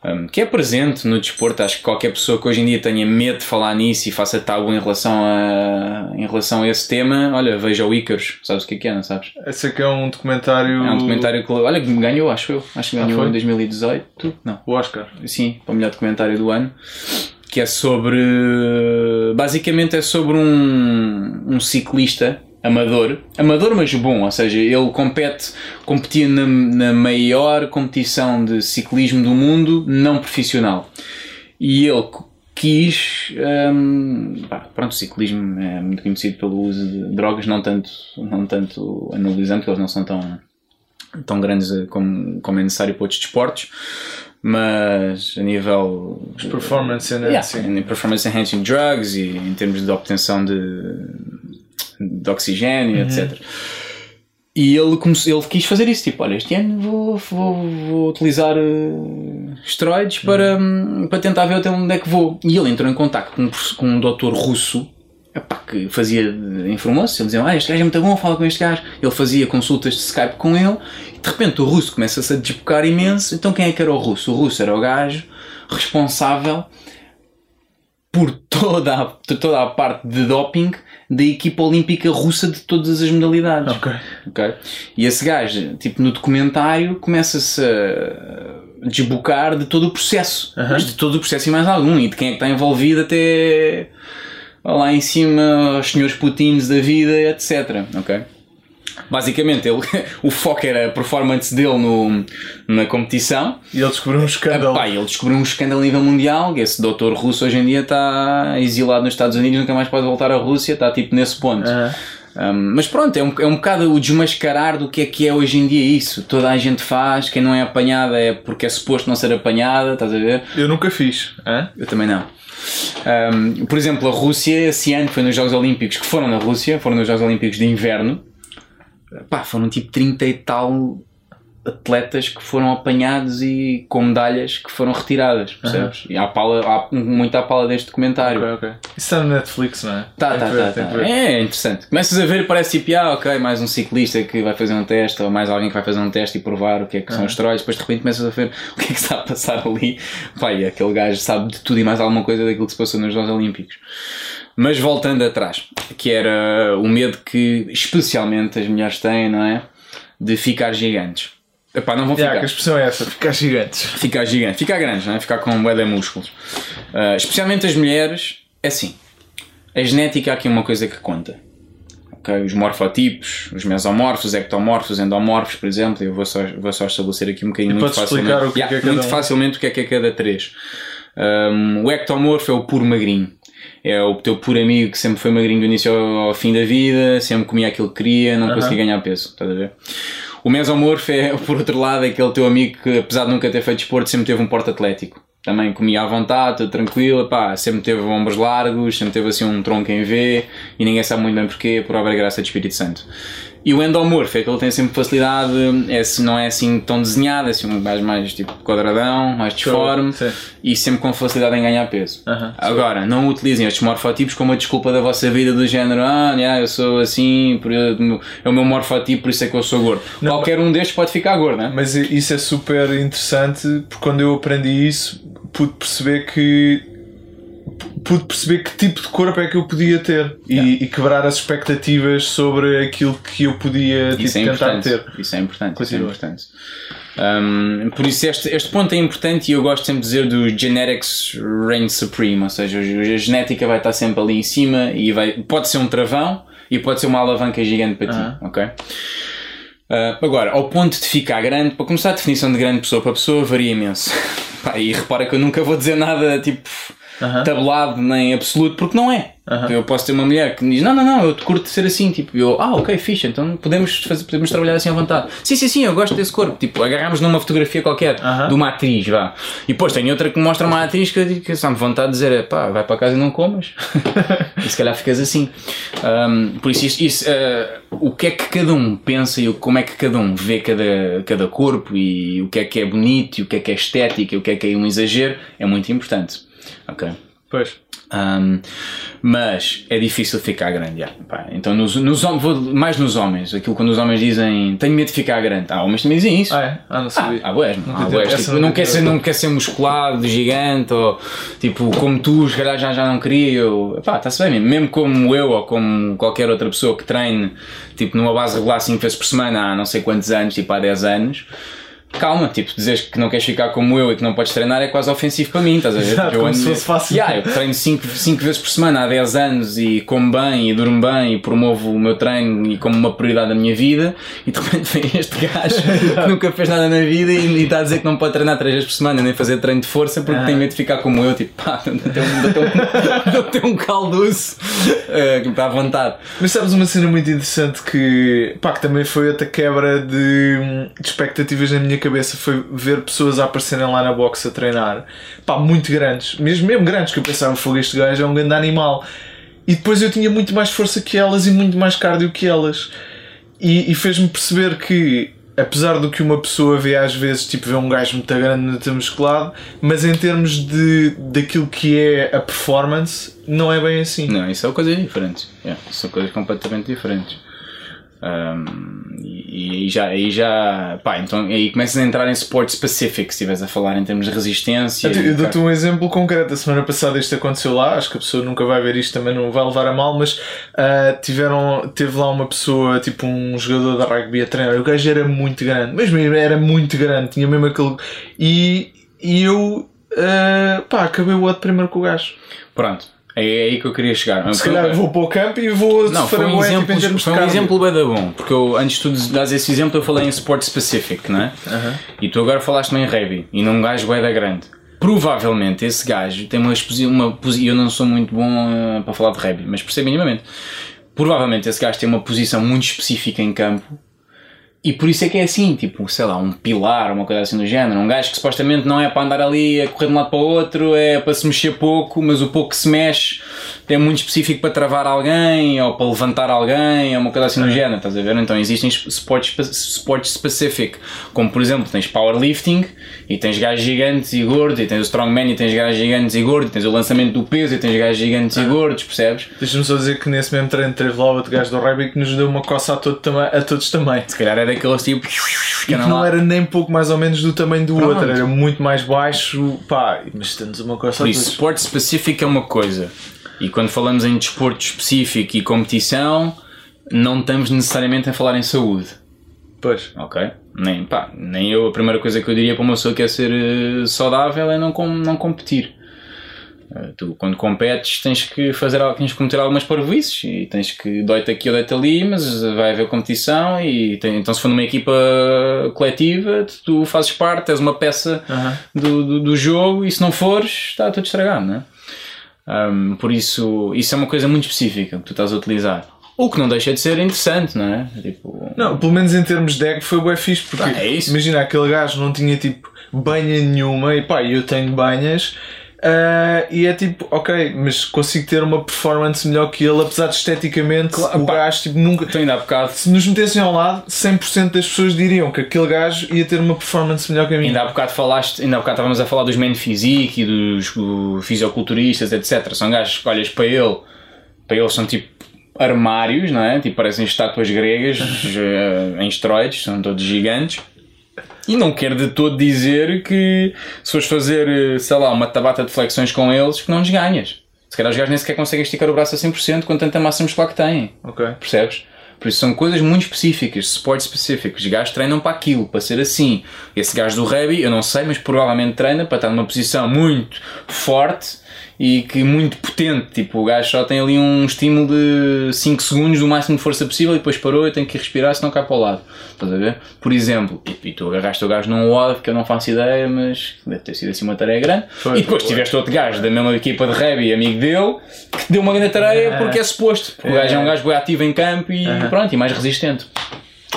Um, que é presente no desporto, acho que qualquer pessoa que hoje em dia tenha medo de falar nisso e faça tabu em relação a, em relação a esse tema, olha, veja o Icarus, sabes o que é que é, não sabes? Esse aqui é um documentário. É um documentário que, olha, ganhou, acho eu, acho que ganhou foi? em 2018, não, O Oscar. sim, para o melhor documentário do ano, que é sobre. Basicamente é sobre um, um ciclista amador, amador mas bom, ou seja, ele compete, competia na, na maior competição de ciclismo do mundo não profissional. E ele quis. hum, pá, pronto, o ciclismo é muito conhecido pelo uso de drogas, não tanto, não tanto analisando, porque eles não são tão, tão grandes eh, como, como é necessário para outros desportos, mas a nível Os performance Yeah, enhancing. em performance enhancing drugs e em termos de obtenção de, de oxigênio, etc. E ele, começou, ele quis fazer isso, tipo, olha, este ano vou, vou, vou utilizar eh, esteroides para, hum, para tentar ver até onde é que vou. E ele entrou em contato com, um com um doutor russo, epá, que fazia, informou-se, ele dizia, ah, este gajo é muito bom, fala com este gajo. Ele fazia consultas de Skype com ele e de repente o russo começa-se a desbocar imenso. Então quem é que era o russo? O russo era o gajo responsável por toda a, toda a parte de doping da equipa olímpica russa de todas as modalidades. Ok. Ok? E esse gajo, tipo, no documentário, começa-se a desbocar de todo o processo. Mas de todo o processo e mais algum. E de quem é que está envolvido até lá em cima, os senhores putins da vida, etc. Ok? Basicamente, ele, o foco era a performance dele no, na competição. E ele descobriu um escândalo. Epá, ele descobriu um escândalo a nível mundial. Esse doutor russo hoje em dia está exilado nos Estados Unidos, nunca mais pode voltar à Rússia. Está tipo nesse ponto. Aham. Um, mas pronto, é um, é um bocado o desmascarar do que é que é hoje em dia isso. Toda a gente faz, quem não é apanhada é porque é suposto não ser apanhada, estás a ver? Eu nunca fiz. hã? Eu também não. Um, por exemplo, a Rússia, esse ano foi nos Jogos Olímpicos, que foram na Rússia, foram nos Jogos Olímpicos de Inverno, pá, foram tipo 30 e tal atletas que foram apanhados e com medalhas que foram retiradas, percebes? E há, pala, há muito à pala deste documentário. Isso está no Netflix, não é? Tá, Tem tá, que ver, tá, tá. É interessante. Começas a ver e parece tipo, ah, ok, mais um ciclista que vai fazer um teste, ou mais alguém que vai fazer um teste e provar o que é que são os esteroides, depois de repente começas a ver o que é que está a passar ali. Pai, aquele gajo sabe de tudo e mais alguma coisa daquilo que se passou nos Jogos Olímpicos. Mas voltando atrás, que era o medo que especialmente as mulheres têm, não é? De ficar gigantes. Epá, não vão Yeah, ficar que a expressão é essa, ficar gigantes. ficar gigante, ficar grandes, não é? ficar com bué de músculos. Ah, especialmente as mulheres, é assim. A genética há aqui uma coisa que conta. Ok, Os morfotipos, os mesomorfos, ectomorfos, endomorfos, por exemplo, eu vou só, vou só estabelecer aqui um bocadinho muito podes explicar facilmente. o que é que é cada muito um? facilmente o que é que é cada três. Um, o ectomorfo é o puro magrinho. É o teu puro amigo que sempre foi magrinho do início ao, ao fim da vida, sempre comia aquilo que queria, não conseguia ganhar peso. Estás a ver? O mesomorfo é, por outro lado, aquele teu amigo que, apesar de nunca ter feito desporto, sempre teve um porte atlético. Também comia à vontade, tudo tranquilo, pá, sempre teve ombros largos, sempre teve assim um tronco em V e ninguém sabe muito bem porquê, por obra e graça do Espírito Santo. E o endomorfo é que ele tem sempre facilidade, é, assim- não é assim tão desenhado, é assim um gajo mais tipo quadradão, mais disforme Sim. e sempre com facilidade em ganhar peso. Aham. Agora, não utilizem estes morfotipos como uma desculpa da vossa vida do género, ah, yeah, eu sou assim, é o meu morfotipo, por isso é que eu sou gordo. Qualquer um destes pode ficar gordo, né? Mas isso é super interessante porque quando eu aprendi isso pude perceber que pude perceber que tipo de corpo é que eu podia ter e- Yeah. e, quebrar as expectativas sobre aquilo que eu podia tipo, é tentar ter. Isso é importante. Isso é Continua. importante. Um, por isso, este, este ponto é importante e eu gosto sempre de dizer do genetics reign supreme, ou seja, a genética vai estar sempre ali em cima e vai, pode ser um travão e pode ser uma alavanca gigante para Aham. ti, ok? Uh, agora, ao ponto de ficar grande, para começar a definição de grande pessoa para pessoa varia imenso. Pá, e repara que eu nunca vou dizer nada tipo Aham. tabulado nem absoluto, porque não é. Aham. Eu posso ter uma mulher que me diz: Não, não, não, eu te curto de ser assim. Tipo, eu, ah, ok, fixe, então podemos, fazer, podemos trabalhar assim à vontade. Sim, sim, sim, eu gosto desse corpo. Tipo, agarramos numa fotografia qualquer Aham. de uma atriz, vá. E depois tem outra que mostra uma atriz que eu digo que me vontade de dizer: pá, vai para casa e não comas. e se calhar ficas assim. Um, por isso, isso, isso, uh, o que é que cada um pensa e como é que cada um vê cada, cada corpo e o que é que é bonito e o que é que é estética e o que é que é um exagero é muito importante. Ok. Pois. Um, mas é difícil ficar grande. já. Pá, então, nos, nos, vou mais nos homens, aquilo quando os homens dizem tenho medo de ficar grande. Ah, homens também dizem isso. Ah, é? Ah, não Ah, sabia. há há tive- boés. essa Tipo, não, quer ser, não quer ser musculado, gigante, ou tipo, como tu, se calhar já, já não queria. Eu, pá, está-se bem mesmo. Mesmo como eu ou como qualquer outra pessoa que treine, tipo, numa base regular 5 vezes por semana há não sei quantos anos, tipo, há 10 anos. Calma, tipo, dizeres que não queres ficar como eu e que não podes treinar é quase ofensivo para mim, estás a ver? Exato, eu como ando- se fosse fácil. Yeah, eu treino 5 vezes por semana há 10 anos e como bem e durmo bem e promovo o meu treino e como uma prioridade da minha vida e de repente vem este gajo que nunca fez nada na vida e, e está a dizer que não pode treinar 3 vezes por semana nem fazer treino de força porque Ah. tem medo de ficar como eu, tipo, pá, dá-te um, um, um caldoço que está à vontade. Mas sabes uma cena muito interessante que, pá, que também foi outra quebra de, de expectativas na minha cabeça foi ver pessoas a aparecerem lá na box a treinar, pá, muito grandes, mesmo, mesmo grandes, que eu pensava, fogo, este gajo é um grande animal. E depois eu tinha muito mais força que elas e muito mais cardio que elas. E, e fez-me perceber que apesar do que uma pessoa vê às vezes, tipo, vê um gajo muito grande no ter musculado, mas em termos de, daquilo que é a performance, não é bem assim. Não, isso são coisas diferentes. Yeah, são coisas completamente diferentes. Um, e, aí já, aí já, pá, então aí começas a entrar em sport specific, se estiveres a falar em termos de resistência. Eu, eu dou-te um exemplo concreto. A semana passada isto aconteceu lá, acho que a pessoa nunca vai ver isto, também não vai levar a mal, mas uh, tiveram, teve lá uma pessoa, tipo um jogador da rugby a treinar. O gajo era muito grande, mas mesmo era muito grande, tinha mesmo aquele. E, e eu, uh, pá, acabei o outro primeiro com o gajo. Pronto, é aí que eu queria chegar. Se calhar vou para o campo e vou não, foi um exemplo, tipo, foi um exemplo bem da bom, porque eu, antes de tu dares esse exemplo eu falei em sport specific, não é? Uhum. E tu agora falaste em rugby e num gajo bem da grande. Provavelmente esse gajo tem uma exposição, uma eu não sou muito bom uh, para falar de rugby, mas percebo minimamente. Provavelmente esse gajo tem uma posição muito específica em campo e por isso é que é assim, tipo, sei lá, um pilar, uma coisa assim do género. Um gajo que supostamente não é para andar ali a correr de um lado para o outro, é para se mexer pouco, mas o pouco que se mexe é muito específico para travar alguém ou para levantar alguém, é uma coisa assim do género, estás a ver? Então existem sports, sports specific, como por exemplo tens powerlifting e tens gajos gigantes e gordos, e tens o strongman e tens gajos gigantes e gordos, e tens o lançamento do peso e tens gajos gigantes e gordos, percebes? Deixa-me só dizer que nesse mesmo treino teve lá outro gajo do rugby que nos deu uma coça a, todo, a todos também. Se calhar era daqueles tipo. Que não, era nem pouco mais ou menos do tamanho do Pronto. outro, era muito mais baixo, pá, mas temos uma coça Por isso, esporte específico é uma coisa e quando falamos em desporto específico e competição, não estamos necessariamente a falar em saúde. Pois. Ok? Nem, pá, nem eu, a primeira coisa que eu diria para uma pessoa que quer ser eh, saudável é não, com, não competir. Eh, tu, quando competes, tens que fazer tens que cometer algumas parvoices e tens que dói-te aqui ou dói-te ali, mas vai haver competição. E tem, então, se for numa equipa coletiva, tu fazes parte, és uma peça uh -huh. do, do, do, jogo, e se não fores, está tudo estragado, não é? Um, por isso, isso é uma coisa muito específica que tu estás a utilizar. O que não deixa de ser interessante, não é? Tipo... Não, pelo menos em termos de ego foi bem fixe, porque ah, é imagina aquele gajo não tinha tipo banha nenhuma e pá, eu tenho banhas Uh, e é tipo, ok, mas consigo ter uma performance melhor que ele, apesar de esteticamente claro, o pá, gajo tipo, nunca. Então, ainda há bocado. Se nos metessem ao lado, 100% das pessoas diriam que aquele gajo ia ter uma performance melhor que a minha. Ainda há bocado falaste, ainda há bocado estávamos a falar dos men physique e dos fisioculturistas, etc. São gajos que olhas para ele, para ele são tipo armários, não é? Tipo, parecem estátuas gregas eh, em esteroides, são todos gigantes e não quer de todo dizer que se fores fazer, eh, sei lá, uma tabata de flexões com eles, que não os ganhas. Se calhar os gajos nem sequer conseguem esticar o braço a 100% com tanta massa muscular que têm. Ok. Percebes? Por isso são coisas muito específicas, suportes específicos. Os gajos treinam para aquilo, para ser assim. Esse gajo do rugby, eu não sei, mas provavelmente treina para estar numa posição muito forte e que muito potente. Tipo, o gajo só tem ali um estímulo de 5 segundos do máximo de força possível e depois parou e tem que respirar senão cai para o lado. Estás a ver? Por exemplo, e, e tu agarraste o gajo num WOD que eu não faço ideia, mas deve ter sido assim uma tarefa grande. Foi, e depois tiveste outro gajo da mesma equipa de rugby, amigo dele, que te deu uma grande tarefa porque é suposto. Porque o gajo é um gajo bem ativo em campo e pronto, e mais resistente.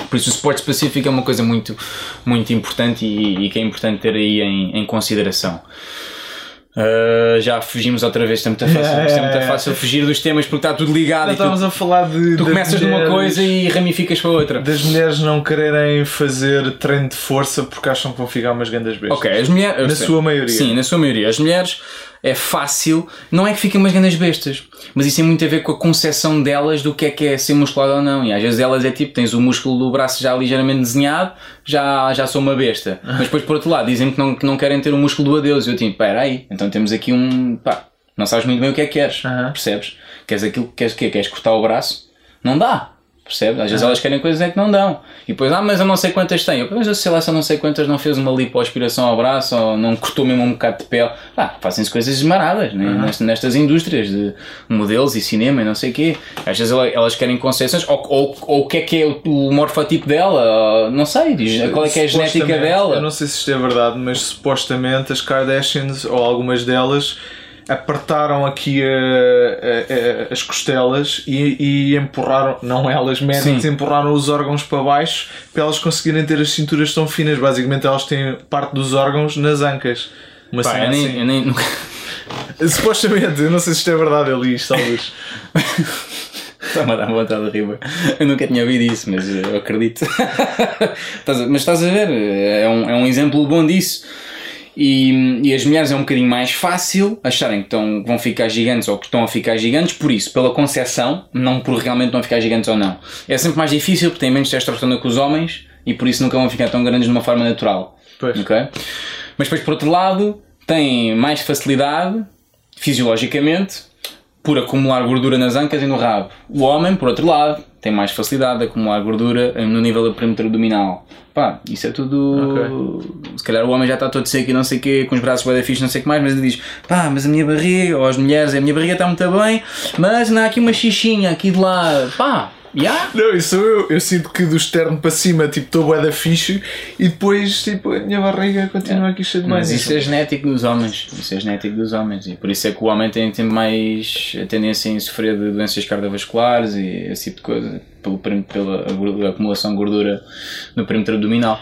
Por isso o suporte específico é uma coisa muito, muito importante e, e que é importante ter aí em, em consideração. Uh, já fugimos outra vez, é muito fácil, é, é muito fácil fugir dos temas porque está tudo ligado. estamos a falar de. Tu começas mulheres, numa coisa e ramificas para outra. Das mulheres não quererem fazer treino de força porque acham que vão ficar umas grandes bestas. Ok, as mulheres. Na sua maioria. Sim, na sua maioria. As mulheres é fácil, não é que fiquem umas grandes bestas, mas isso tem muito a ver com a concepção delas do que é que é ser musculado ou não. E às vezes elas é tipo, tens o músculo do braço já ligeiramente desenhado, já, já sou uma besta. Mas depois por outro lado dizem que não, que não querem ter o músculo do adeus. E eu tipo, espera aí, então temos aqui um. pá, não sabes muito bem o que é que queres, percebes? Queres aquilo, queres o quê? Queres cortar o braço? Não dá. Percebe? Às vezes elas querem coisas é que não dão. E depois, ah, mas eu não sei quantas tem. Eu, mas sei lá se eu não sei quantas não fez uma lipoaspiração ao braço ou não cortou mesmo um bocado de pele. Ah, fazem-se coisas esmaradas né? Uhum. nestas, nestas, indústrias de modelos e cinema e não sei o quê. Às vezes elas querem concessões ou, ou, ou o que é que é o, o morfotipo dela, não sei, diz, qual é que é a genética dela. Eu não sei se isto é verdade, mas supostamente as Kardashians ou algumas delas apertaram aqui a, a, a, as costelas e, e, empurraram, não elas, médicos, empurraram os órgãos para baixo para elas conseguirem ter as cinturas tão finas. Basicamente, elas têm parte dos órgãos nas ancas. Uma Pá, eu nem, assim. eu nem nunca... Supostamente, eu não sei se isto é verdade, eu li isto, talvez. Está-me a dar vontade de rir. Eu nunca tinha ouvido isso, mas eu acredito. mas estás a ver? É um, é um exemplo bom disso. E, e, as mulheres é um bocadinho mais fácil acharem que, estão, que vão ficar gigantes ou que estão a ficar gigantes, por isso, pela concepção, não por realmente vão ficar gigantes ou não. É sempre mais difícil porque têm menos testosterona que os homens e por isso nunca vão ficar tão grandes de uma forma natural. Pois. Okay? Mas depois, por outro lado, têm mais facilidade, fisiologicamente, por acumular gordura nas ancas e no rabo. O homem, por outro lado, tem mais facilidade de acumular gordura no nível do perímetro abdominal. Pá, isso é tudo. Okay. Se calhar o homem já está todo seco e não sei o quê, com os braços bem fixe, não sei o que mais, mas ele diz: pá, mas a minha barriga, ou as mulheres, a minha barriga está muito bem, mas não há aqui uma xixinha aqui de lado. Pá, Yeah? Não, isso eu. Eu sinto que do externo para cima, tipo, estou bué da fixe e depois, tipo, a minha barriga continua yeah. aqui cheia de mais. Mas isso é genético dos homens. Isso é genético dos homens. E por isso é que o homem tem, tem mais a tendência em sofrer de doenças cardiovasculares e esse tipo de coisa. Pelo, pela acumulação de gordura no perímetro abdominal.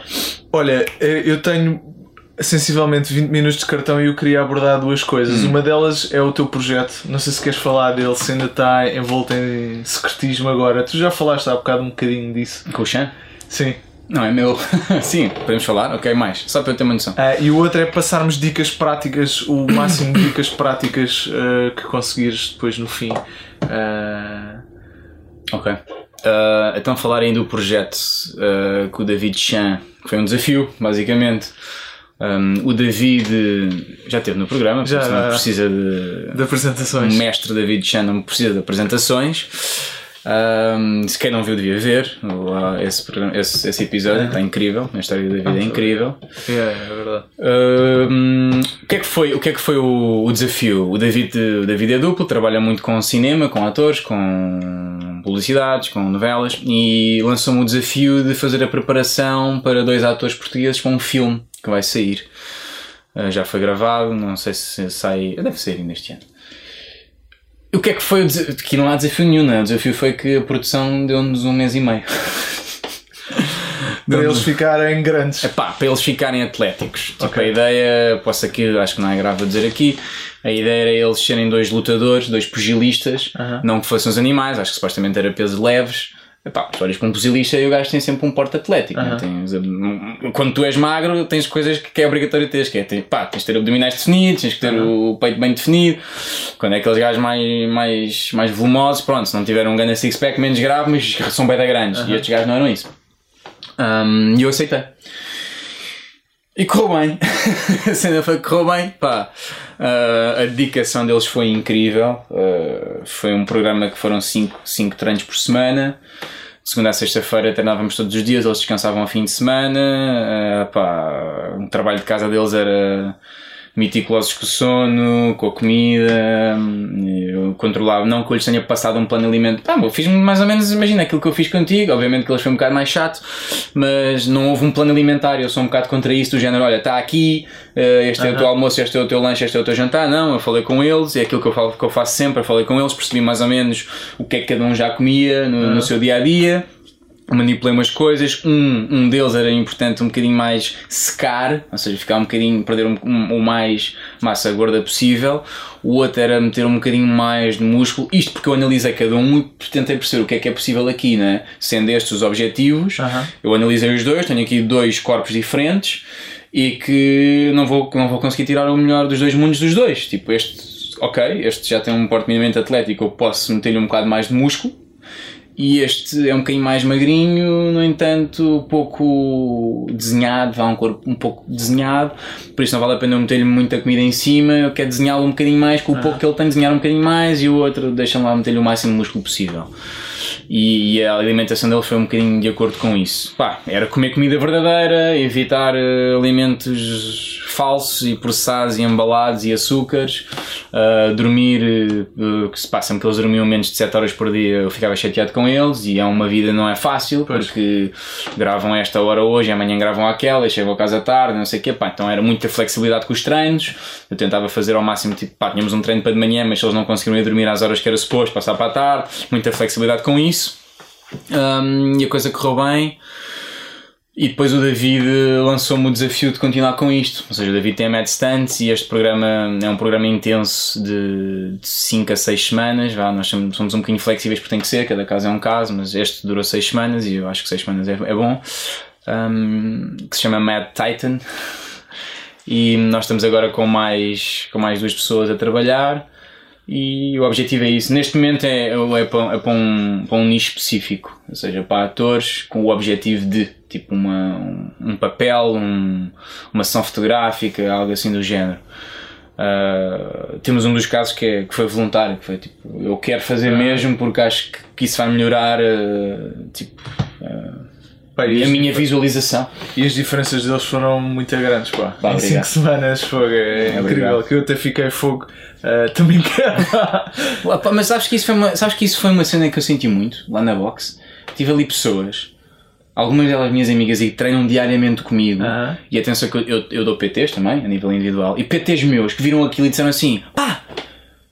Olha, eh, eu tenho sensivelmente 20 minutos de cartão e eu queria abordar duas coisas. Hum. Uma delas é o teu projeto. Não sei se queres falar dele, se ainda está envolto em secretismo agora. Tu já falaste há bocado um bocadinho disso. Com o Chan? Sim. Não, é meu. Sim, podemos falar? Ok, mais. Só para eu ter uma noção. Uh, e o outro é passarmos dicas práticas, o máximo de dicas práticas uh, que conseguires depois no fim. Uh... Ok. então, falar ainda do projeto com o David Chan, que foi um desafio, basicamente. Um, o David já esteve no programa, já não precisa de, de apresentações. O mestre David Chan não precisa de apresentações. Um, se quem não viu, devia ver esse, programa, esse, esse episódio, está incrível. A história da vida é incrível. É, é verdade. Um, o que é que foi, o, que é que foi o, o desafio? O David, o David é duplo, trabalha muito com cinema, com atores, com publicidades, com novelas e lançou-me o desafio de fazer a preparação para dois atores portugueses para um filme que vai sair. Uh, já foi gravado, não sei se sai. Deve sair ainda este ano. O que é que foi o desafio? Que não há desafio nenhum, não. É? O desafio foi que a produção deu-nos um mês e meio. para eles ficarem grandes. Epá, para eles ficarem atléticos. Tipo, okay. a ideia, posso aqui, acho que não é grave dizer aqui, a ideia era eles serem dois lutadores, dois pugilistas, uh -huh. não que fossem os animais, acho que supostamente era pesos leves, Epá, tu olhas para um pugilista e o gajo tem sempre um porte atlético. Né? Tens, quando tu és magro, tens coisas que é obrigatório ter, que é ter, pá, tens de ter abdominais definidos, tens que ter o peito bem definido. Quando é aqueles gajos mais, mais, mais volumosos, pronto, se não tiver um grande six-pack, menos grave, mas são bem grandes. E estes gajos não eram isso. Um, e eu aceitei. E correu bem. a cena foi correu bem. Pá, uh, a dedicação deles foi incrível. Uh, foi um programa que foram 5 treinos por semana. De segunda a sexta-feira treinávamos todos os dias, eles descansavam ao fim de semana. Uh, pá, o trabalho de casa deles era meticulosos com o sono, com a comida, eu controlava, não que eu lhes tenha passado um plano alimento, ah, eu fiz mais ou menos, imagina, aquilo que eu fiz contigo, obviamente que eles foi um bocado mais chato, mas não houve um plano alimentar, eu sou um bocado contra isso, do género, olha, está aqui, eh, este é o teu almoço, este é o teu lanche, este é o teu jantar, não, eu falei com eles, é aquilo que eu, falo, que eu faço sempre, eu falei com eles, percebi mais ou menos o que é que cada um já comia no, no seu dia a dia, manipulei umas coisas. Um, um deles era importante um bocadinho mais secar, ou seja, ficar um bocadinho, perder um, um, o mais massa gorda possível. O outro era meter um bocadinho mais de músculo. Isto porque eu analisei cada um e tentei perceber o que é que é possível aqui, né? Sendo estes os objetivos, eu analisei os dois, tenho aqui dois corpos diferentes e que não vou, não vou conseguir tirar o melhor dos dois mundos dos dois. Tipo, este, ok, este já tem um porte minimamente atlético, eu posso meter-lhe um bocado mais de músculo e este é um bocadinho mais magrinho, no entanto, pouco desenhado, vá um corpo um pouco desenhado, por isso não vale a pena eu meter-lhe muita comida em cima. Eu quero desenhá-lo um bocadinho mais, com o pouco que ele tem, desenhar um bocadinho mais, e o outro deixa-me lá meter-lhe o máximo de músculo possível. E, e, a alimentação dele foi um bocadinho de acordo com isso. Pá, era comer comida verdadeira, evitar uh, alimentos falsos e processados e embalados e açúcares, uh, dormir, uh, que se passa que eles dormiam menos de 7 horas por dia, eu ficava chateado com eles e é uma vida não é fácil pois. porque gravam esta hora hoje, amanhã gravam aquela chegam a casa tarde, não sei o quê, pá, então era muita flexibilidade com os treinos, eu tentava fazer ao máximo, tipo, pá, tínhamos um treino para de manhã, mas eles não conseguiram ir dormir às horas que era suposto, passar para a tarde, muita flexibilidade com isso. Um, e a coisa correu bem. E depois o David eh, lançou-me o desafio de continuar com isto. Ou seja, o David tem a Mad Stunts e este programa é um programa intenso de 5 a 6 semanas. Vá, nós somos, um bocadinho flexíveis porque tem que ser, cada caso é um caso, mas este durou 6 semanas e eu acho que 6 semanas é, é bom. Um, que se chama Mad Titan. E nós estamos agora com mais, com mais duas pessoas a trabalhar. E o objetivo é isso. Neste momento é, é, para, é para, um, para um nicho específico, ou seja, para atores com o objetivo de tipo uma, um, um papel, um, uma sessão fotográfica, algo assim do género. Uh, temos um dos casos que, é, que foi voluntário, que foi tipo, eu quero fazer ah. mesmo porque acho que, que isso vai melhorar uh, tipo, uh, Pai, a minha visualização. E as diferenças deles foram muito grandes, pá. pá em 5 semanas fogo, é, é incrível. Que eu até fiquei fogo. Uh, também quero. mas sabes que, isso foi uma, sabes que isso foi uma cena que eu senti muito lá na box? Tive ali pessoas, algumas delas minhas amigas, e treinam diariamente comigo. Uh -huh. E atenção que eu, eu, eu, dou PTs também, a nível individual. E PTs meus que viram aquilo e disseram assim: pá,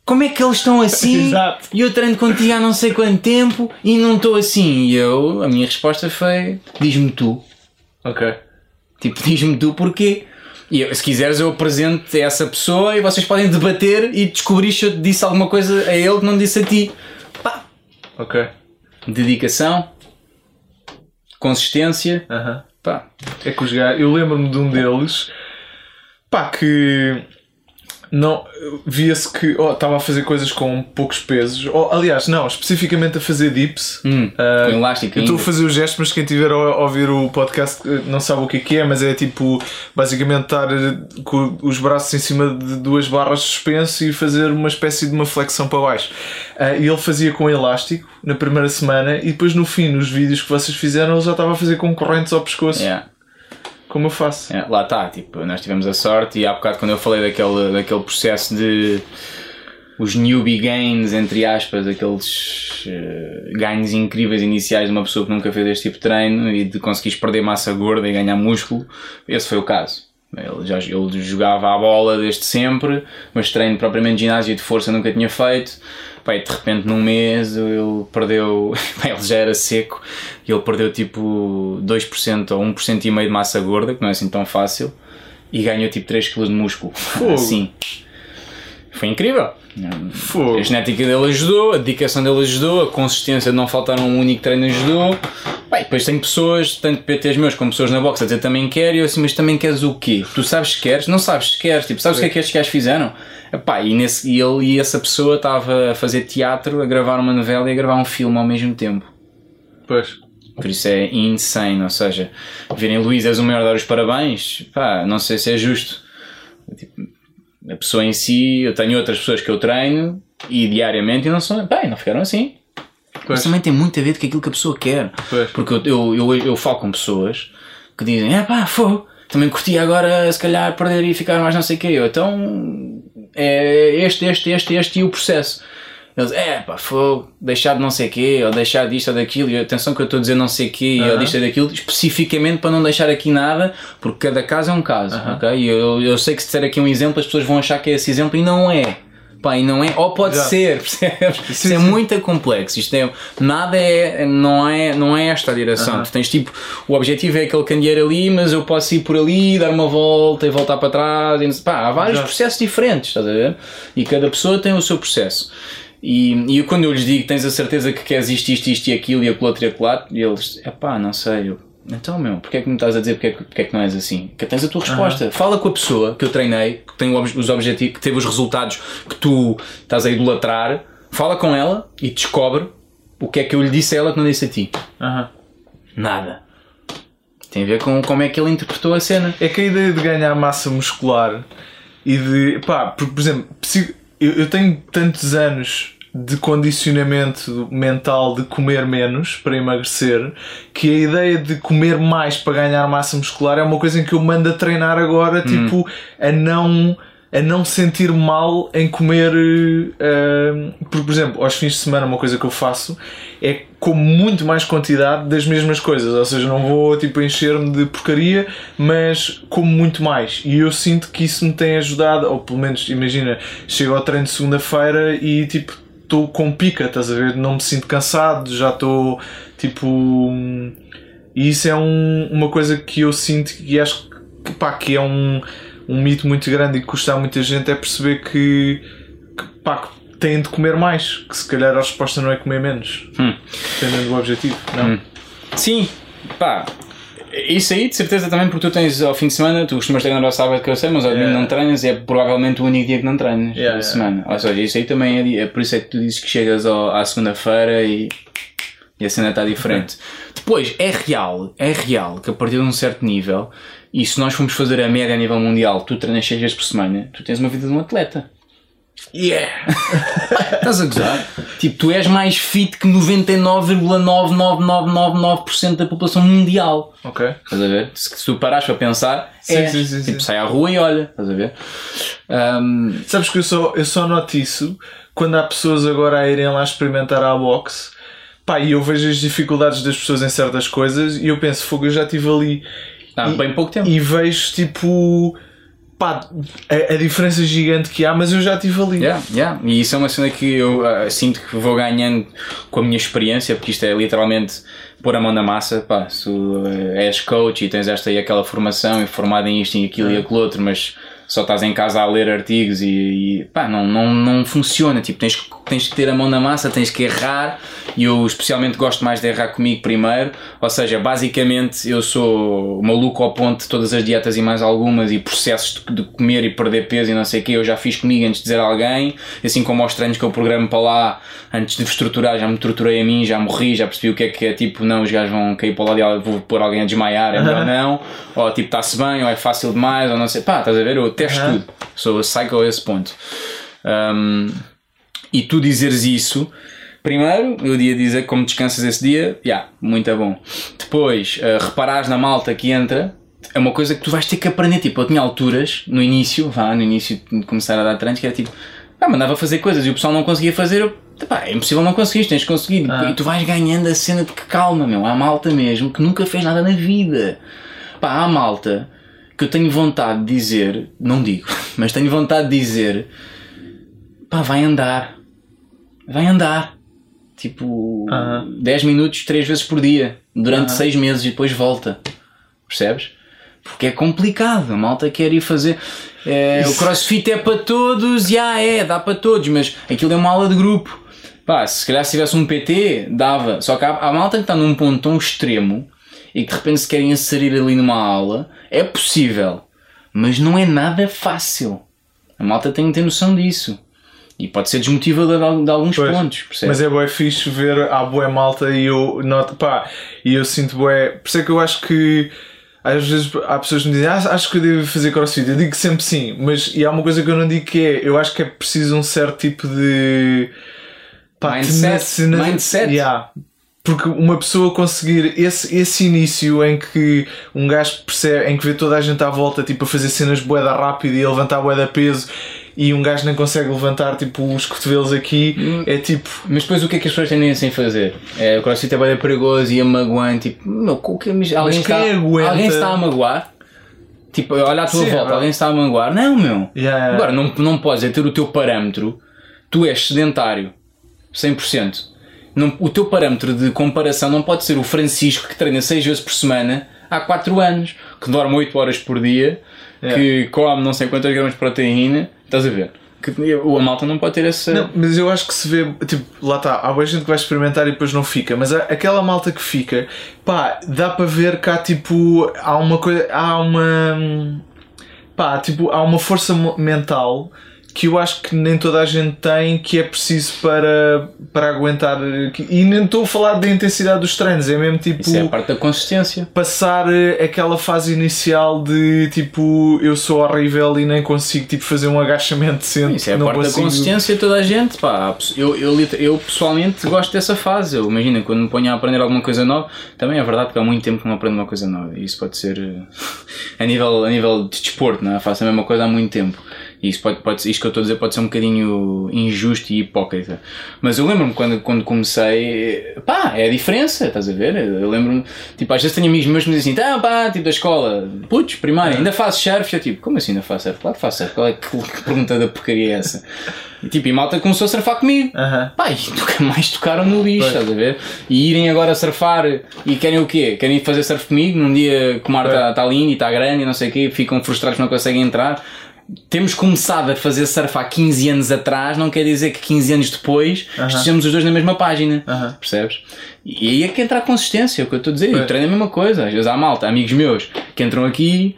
como é que eles estão assim? Exato. E eu treino contigo há não sei quanto tempo e não estou assim. E eu, a minha resposta foi: diz-me tu. Ok. Tipo, diz-me tu porquê. E eu, se quiseres, eu apresento essa pessoa e vocês podem debater e descobrir se eu disse alguma coisa a ele que não disse a ti. Pá. Ok. Dedicação, consistência. Uh -huh. Pá. É que os gajos. Eu lembro-me de um deles. Pá, que não via-se que oh, estava a fazer coisas com poucos pesos. Oh, aliás, não, especificamente a fazer dips. Hum, uh, com elástico. Estou a fazer o gesto, mas quem tiver a ouvir o podcast eh, não sabe o que é, que é mas é tipo basicamente estar eh, com os braços em cima de duas barras suspenso e fazer uma espécie de uma flexão para baixo. Uh, e ele fazia com elástico na primeira semana e depois no fim, nos vídeos que vocês fizeram, ele já estava a fazer com correntes ao pescoço. Yeah como eu faço. É, lá está, tipo, nós tivemos a sorte e há bocado quando eu falei daquele, daquele processo de os newbie gains, entre aspas, aqueles uh, ganhos incríveis iniciais de uma pessoa que nunca fez este tipo de treino e de conseguires perder massa gorda e ganhar músculo, esse foi o caso. Ele, já, ele jogava a bola desde sempre, mas treino propriamente de ginásio de força nunca tinha feito. Pai, de repente num mês ele perdeu, pai, ele já era seco e ele perdeu tipo 2% ou 1% e meio de massa gorda, que não é assim tão fácil, e ganhou tipo 3 kg de músculo. Fogo. Assim. Foi incrível. Fogo. A genética dele ajudou, a dedicação dele ajudou, a consistência de não faltar um único treino ajudou. Bem, depois tem pessoas, tanto PTs meus como pessoas na box a dizer também quero, e eu assim, mas também queres o quê? Tu sabes que queres? Não sabes se queres, tipo, sabes o que é que estes gajos fizeram? Epá, e, nesse, e ele e essa pessoa estava a fazer teatro, a gravar uma novela e a gravar um filme ao mesmo tempo. Pois. Por isso é insane, ou seja, virem Luís, és o maior dar os parabéns, pá, não sei se é justo. Tipo, a pessoa em si, eu tenho outras pessoas que eu treino e diariamente e não são, pá, não ficaram assim. Pois. Mas também tem muito a ver com aquilo que a pessoa quer. Pois. Porque eu, eu, eu, eu falo com pessoas que dizem, é pá, fogo, também curti agora se calhar perder e ficar mais não sei o que. Eu, então é este, este, este, este e o processo. Eles, é pá, fogo, deixar de não sei o quê, ou deixar disto ou daquilo, e atenção que eu estou a dizer não sei o quê, uh -huh. ou disto ou daquilo, especificamente para não deixar aqui nada, porque cada caso é um caso, uh -huh. ok? E eu, eu sei que se disser aqui um exemplo, as pessoas vão achar que é esse exemplo e não é. Pá, e não é, ou pode Já. ser, percebes? Sim, Isto é muito complexo. Isto é, nada é, não é, não é esta a direção. Uh -huh. Tu tens tipo, o objetivo é aquele candeeiro ali, mas eu posso ir por ali, dar uma volta e voltar para trás. E, pá, há vários Já. processos diferentes, estás a ver? E cada pessoa tem o seu processo. E, e quando eu lhes digo tens a certeza que queres isto, isto, isto e aquilo e aquilo outro e aquilo e eles, é pá, não sei. Eu, então, meu, porque é que me estás a dizer porque é que, porque é que não és assim? Que tens a tua resposta. Uhum. Fala com a pessoa que eu treinei, que tem os objetivos, que teve os resultados que tu estás a idolatrar. Fala com ela e descobre o que é que eu lhe disse a ela que não disse a ti. Uhum. Nada. Tem a ver com como é que ele interpretou a cena. É que a ideia de ganhar massa muscular e de. pá, porque, por exemplo, eu, eu tenho tantos anos de condicionamento mental de comer menos para emagrecer, que a ideia de comer mais para ganhar massa muscular é uma coisa em que eu mando a treinar agora, hum. tipo, a não a não sentir mal em comer. Uh, por, por exemplo, aos fins de semana, uma coisa que eu faço é como muito mais quantidade das mesmas coisas. Ou seja, não vou tipo encher-me de porcaria, mas como muito mais. E eu sinto que isso me tem ajudado, ou pelo menos, imagina, chego ao treino de segunda-feira e tipo estou com pica, estás a ver? Não me sinto cansado, já estou tipo. E isso é um, uma coisa que eu sinto e acho que, pá, que é um, um mito muito grande e que custa a muita gente é perceber que, que, pá, que têm de comer mais, que se calhar a resposta não é comer menos, Hum. dependendo do objetivo. Não? Sim, pá. Isso aí, de certeza, também porque tu tens ao fim de semana, tu costumas treinar ao sábado que eu sei, mas ao domingo Yeah. não treinas e é provavelmente o único dia que não treinas Yeah, da yeah. semana. Ou seja, isso aí também é, é por isso é que tu dizes que chegas ao- à segunda-feira e, e a cena está diferente. Depois, é real, é real que a partir de um certo nível, e se nós formos fazer a média a nível mundial, tu treinas 6 vezes por semana, tu tens uma vida de um atleta. Yeah! Estás a gozar? tipo, tu és mais fit que 99,99999% da população mundial. Ok. Estás a ver? Se, tu parares para pensar, Sim, é. sim, sim, tipo, sim. sai à rua e olha, estás a ver? Ahm, Sabes que eu só, eu só noto isso quando há pessoas agora a irem lá experimentar a boxe. Pá, e eu vejo as dificuldades das pessoas em certas coisas e eu penso, fogo, eu já estive ali há bem pouco tempo. e vejo tipo pá, a, a diferença gigante que há, mas eu já estive ali. Yeah, yeah. E isso é uma cena que eu ah, sinto que vou ganhando com a minha experiência, porque isto é literalmente pôr a mão na massa. Pá, se tu, eh, és coach e tens esta e aquela formação e formado em isto e aquilo e aquilo outro, mas só estás em casa a ler artigos e, e pá, não, não, não funciona. Tipo, tens, que- tens que ter a mão na massa, tens que errar. E eu especialmente gosto mais de errar comigo primeiro. Ou seja, basicamente eu sou maluco ao ponto de todas as dietas e mais algumas e processos de, de comer e perder peso e não sei o que. Eu já fiz comigo antes de dizer a alguém. Assim como aos treinos que eu programo para lá, antes de estruturar, já me torturei a mim, já morri, já percebi o que é que é. Tipo, não, os gajos vão cair para o lado e vou pôr alguém a desmaiar, é melhor não. Ou tipo, está-se bem, ou é fácil demais, ou não sei. Pá, estás a ver? Eu testo Aham. tudo. Sou psycho a esse ponto. Um, e tu dizeres isso, primeiro, eu ia dizer como descansas esse dia, já, muito bom. Depois, uh, reparares na malta que entra, é uma coisa que tu vais ter que aprender. Tipo, eu tinha alturas, no início, vá, no início de começar a dar treinos, que era tipo, ah, mandava fazer coisas e o pessoal não conseguia fazer, eu, pá, é impossível não conseguires, tens de conseguir. Ah. E tu vais ganhando a cena de que calma, meu, há malta mesmo que nunca fez nada na vida. Pá, há malta que eu tenho vontade de dizer, não digo, mas tenho vontade de dizer, pá, vai andar. Vai andar. Tipo, Aham. 10 minutos, 3 vezes por dia, durante Aham. 6 meses e depois volta. Percebes? Porque é complicado, a malta quer ir fazer. é, o crossfit é para todos, já é, dá para todos, mas aquilo é uma aula de grupo. Pá, se calhar se tivesse um PT, dava. Só que há, há malta que está num ponto tão extremo e que de repente se querem inserir ali numa aula, é possível, mas não é nada fácil. A malta tem que ter noção disso. E pode ser desmotivador de, al- de alguns Pois. pontos, percebes? Mas é bué fixe ver a boa malta e eu noto, pá, e eu sinto bué. Por isso é que eu acho que às vezes há pessoas que me dizem, ah, acho que eu devo fazer crossfit. Eu digo sempre sim, mas e há uma coisa que eu não digo que é, eu acho que é preciso um certo tipo de pá, Mindset. Mindset. Yeah. Porque uma pessoa conseguir esse, esse início em que um gajo percebe, em que vê toda a gente à volta tipo, a fazer cenas boeda rápida e a levantar boeda peso e um gajo nem consegue levantar tipo os cotovelos aqui, Hum. é tipo. Mas depois o que é que as pessoas tendem a fazer? É, o crossfit é bem perigoso e a magoando, tipo, meu, o que, mas alguém, está, quem aguenta? alguém está a magoar? Tipo, olha à tua Sim, é volta, verdade. alguém está a magoar? Não, meu. Yeah, yeah. Agora, não, não podes é ter o teu parâmetro, tu és sedentário, 100%. Não, o teu parâmetro de comparação não pode ser o Francisco que treina 6 vezes por semana há 4 anos, que dorme 8 horas por dia, Yeah. que come não sei quantas gramas de proteína, estás a ver? Que, a malta não pode ter essa. Não, mas eu acho que se vê, tipo, lá está, há boa gente que vai experimentar e depois não fica, mas aquela malta que fica, pá, dá para ver que há tipo, há uma coisa, há uma, pá, tipo, há uma força mental que eu acho que nem toda a gente tem que é preciso para, para aguentar, e nem estou a falar da intensidade dos treinos, é mesmo tipo Isso é a parte da consistência. passar eh, aquela fase inicial de tipo eu sou horrível e nem consigo tipo fazer um agachamento decente Isso é a parte da consigo- consistência de toda a gente. Pá. Eu, eu, eu pessoalmente gosto dessa fase. Eu imagino quando me ponho a aprender alguma coisa nova. Também é verdade que há muito tempo que não aprendo uma coisa nova. E isso pode ser eh, a nível, a nível de desporto, não é? Faço a mesma coisa há muito tempo. E isso pode, pode, isto que eu estou a dizer pode ser um bocadinho injusto e hipócrita. Mas eu lembro-me quando, quando comecei, pá, é a diferença, estás a ver? Eu lembro-me, tipo, às vezes tenho amigos meus que me dizem assim, ah, pá, tipo da escola, putz, primário, ainda faço surf? Eu tipo, como assim ainda faço surf? Claro que faço surf, qual é que, que pergunta da porcaria é essa? E, tipo, e malta começou a surfar comigo. Pá, e nunca mais tocaram no lixo, estás a ver? E irem agora surfar e querem o quê? Querem ir fazer surf comigo num dia que o mar está tá lindo e está grande e não sei o quê, ficam frustrados que não conseguem entrar. Temos começado a fazer surf há 15 anos atrás, não quer dizer que 15 anos depois estejamos os dois na mesma página, Aham. percebes? E aí é que entra a consistência, é o que eu estou a dizer. Eu treino a mesma coisa. Às vezes há malta, amigos meus, que entram aqui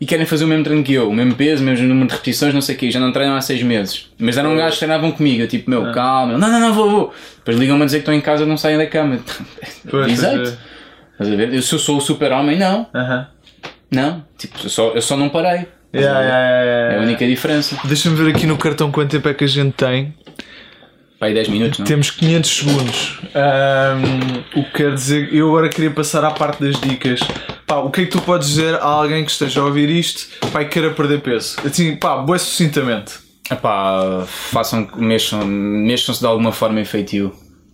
e querem fazer o mesmo treino que eu, o mesmo peso, o mesmo número de repetições, não sei o quê, já não treinam há 6 meses. Mas eram gajos que treinavam comigo, eu tipo, Ah. meu, calma, eu, não, não, não, vou, vou. Depois ligam-me a dizer que estão em casa não saem da cama. Exato. é. Estás a ver? Eu, se eu sou o super-homem, não. Aham. Não. Tipo, eu só, eu só não parei. Yeah, yeah, yeah, yeah. É a única diferença. Deixa-me ver aqui no cartão quanto tempo é que a gente tem. Pai, 10 minutos, não? Temos 500 segundos. Ahm, o que quer dizer, eu agora queria passar à parte das dicas. Pá, o que é que tu podes dizer a alguém que esteja a ouvir isto pá, e queira perder peso? Assim, pá, boa sucintamente. Epá, façam, mexam, mexam-se de alguma forma em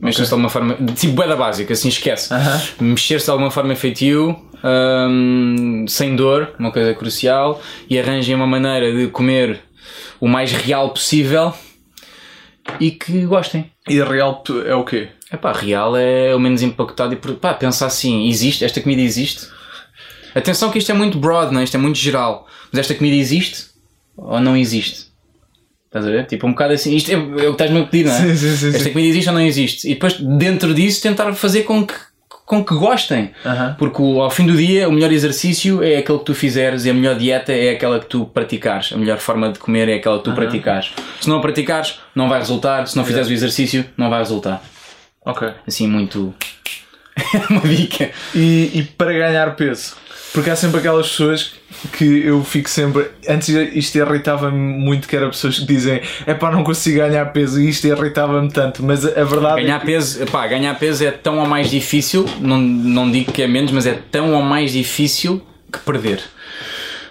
feitio. Mexam-se de alguma forma, tipo boeda básica, assim esquece. Aham. Mexer-se de alguma forma em feitio, hum, sem dor, uma coisa crucial, e arranjem uma maneira de comer o mais real possível e que gostem. E a real é o quê? Epá, real é o menos impactado e por- pá, pensa assim, existe, esta comida existe? Atenção que isto é muito broad, não é? isto é muito geral, mas esta comida existe ou não existe? Estás a ver? Tipo, um bocado assim, isto é, é o que estás-me a pedir, não é? Sim, sim, sim, Esta comida existe ou não existe? E depois, dentro disso, tentar fazer com que, com que gostem. Aham. Porque o- ao fim do dia, o melhor exercício é aquele que tu fizeres e a melhor dieta é aquela que tu praticares. A melhor forma de comer é aquela que tu praticares. Se não a praticares, não vai resultar. Se não fizeres o exercício, não vai resultar. Ok. Assim, muito. uma dica. E, e para ganhar peso? Porque há sempre aquelas pessoas que eu fico sempre. Antes isto irritava-me muito, que era pessoas que dizem é pá, não consigo ganhar peso e isto irritava-me tanto. Mas a, verdade Ganhar é que, peso, pá, ganhar peso é tão ou mais difícil, não, não digo que é menos, mas é tão ou mais difícil que perder.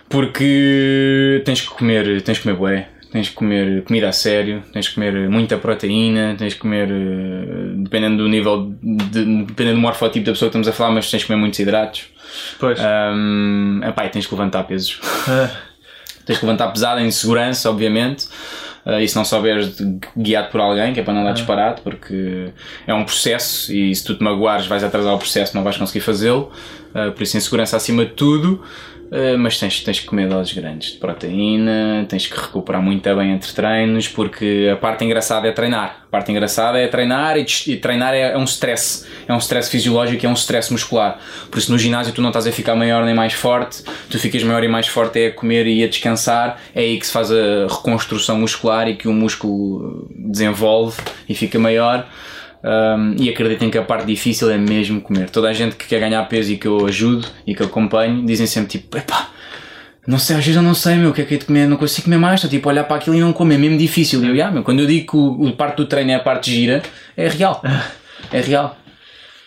Porque tens que comer, tens que comer bué, tens que comer comida a sério, tens que comer muita proteína, tens que comer, eh, dependendo do nível, de, dependendo do morfotipo da pessoa que estamos a falar, mas tens que comer muitos hidratos. Pois. Um, epá, tens que levantar pesos. Ah, Tens que levantar pesado em segurança, obviamente. Uh, e se não souberes guiado por alguém, que é para não dar disparate, porque é um processo e se tu te magoares vais atrasar o processo, não vais conseguir fazê-lo. Uh, por isso, em segurança acima de tudo. Uh, mas tens, tens que comer doses grandes de proteína, tens que recuperar muito bem entre treinos, porque a parte engraçada é treinar. A parte engraçada é treinar e, e treinar é, é um stress. É um stress fisiológico, é um stress muscular. Por isso no ginásio tu não estás a ficar maior nem mais forte, tu ficas maior e mais forte é a comer e a descansar, é aí que se faz a reconstrução muscular e que o músculo desenvolve e fica maior. Um, e acreditem que a parte difícil é mesmo comer. Toda a gente que quer ganhar peso e que eu ajudo e que eu acompanho dizem sempre tipo, epá, não sei, às vezes eu não sei, meu, o que é que é de comer, não consigo comer mais, estou tipo a olhar para aquilo e não comer, é mesmo difícil. E eu, "Ya, meu, quando eu digo que o, o parte do treino é a parte gira, é real. É real.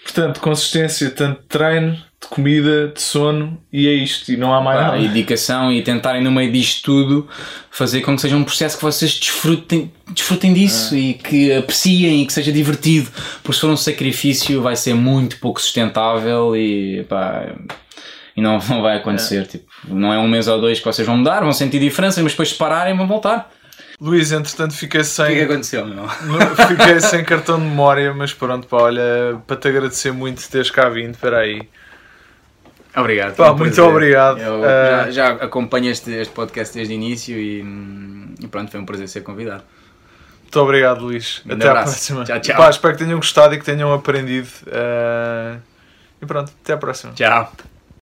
portanto, consistência tanto treino, de comida, de sono e é isto. E não há mais Pá, nada. e dedicação e tentarem no meio disto tudo fazer com que seja um processo que vocês desfrutem, desfrutem disso e que apreciem e que seja divertido. Porque se for um sacrifício vai ser muito pouco sustentável e pá, e não, não vai acontecer. Tipo, não é um mês ou dois que vocês vão mudar, vão sentir diferença, mas depois se pararem vão voltar. Luís, entretanto, fiquei O que sem. é que aconteceu, meu? Fiquei sem cartão de memória, mas pronto, pá, olha, para te agradecer muito de teres cá vindo, espera aí. Obrigado. Pá, muito prazer. obrigado. Eu Ah, já, já acompanho este, este podcast desde o início e, hum, e pronto, foi um prazer ser convidado. Muito obrigado, Luís. Um Até à abraço. próxima. Tchau, tchau. Pá, espero que tenham gostado e que tenham aprendido. Ah, e pronto, até à próxima. Tchau.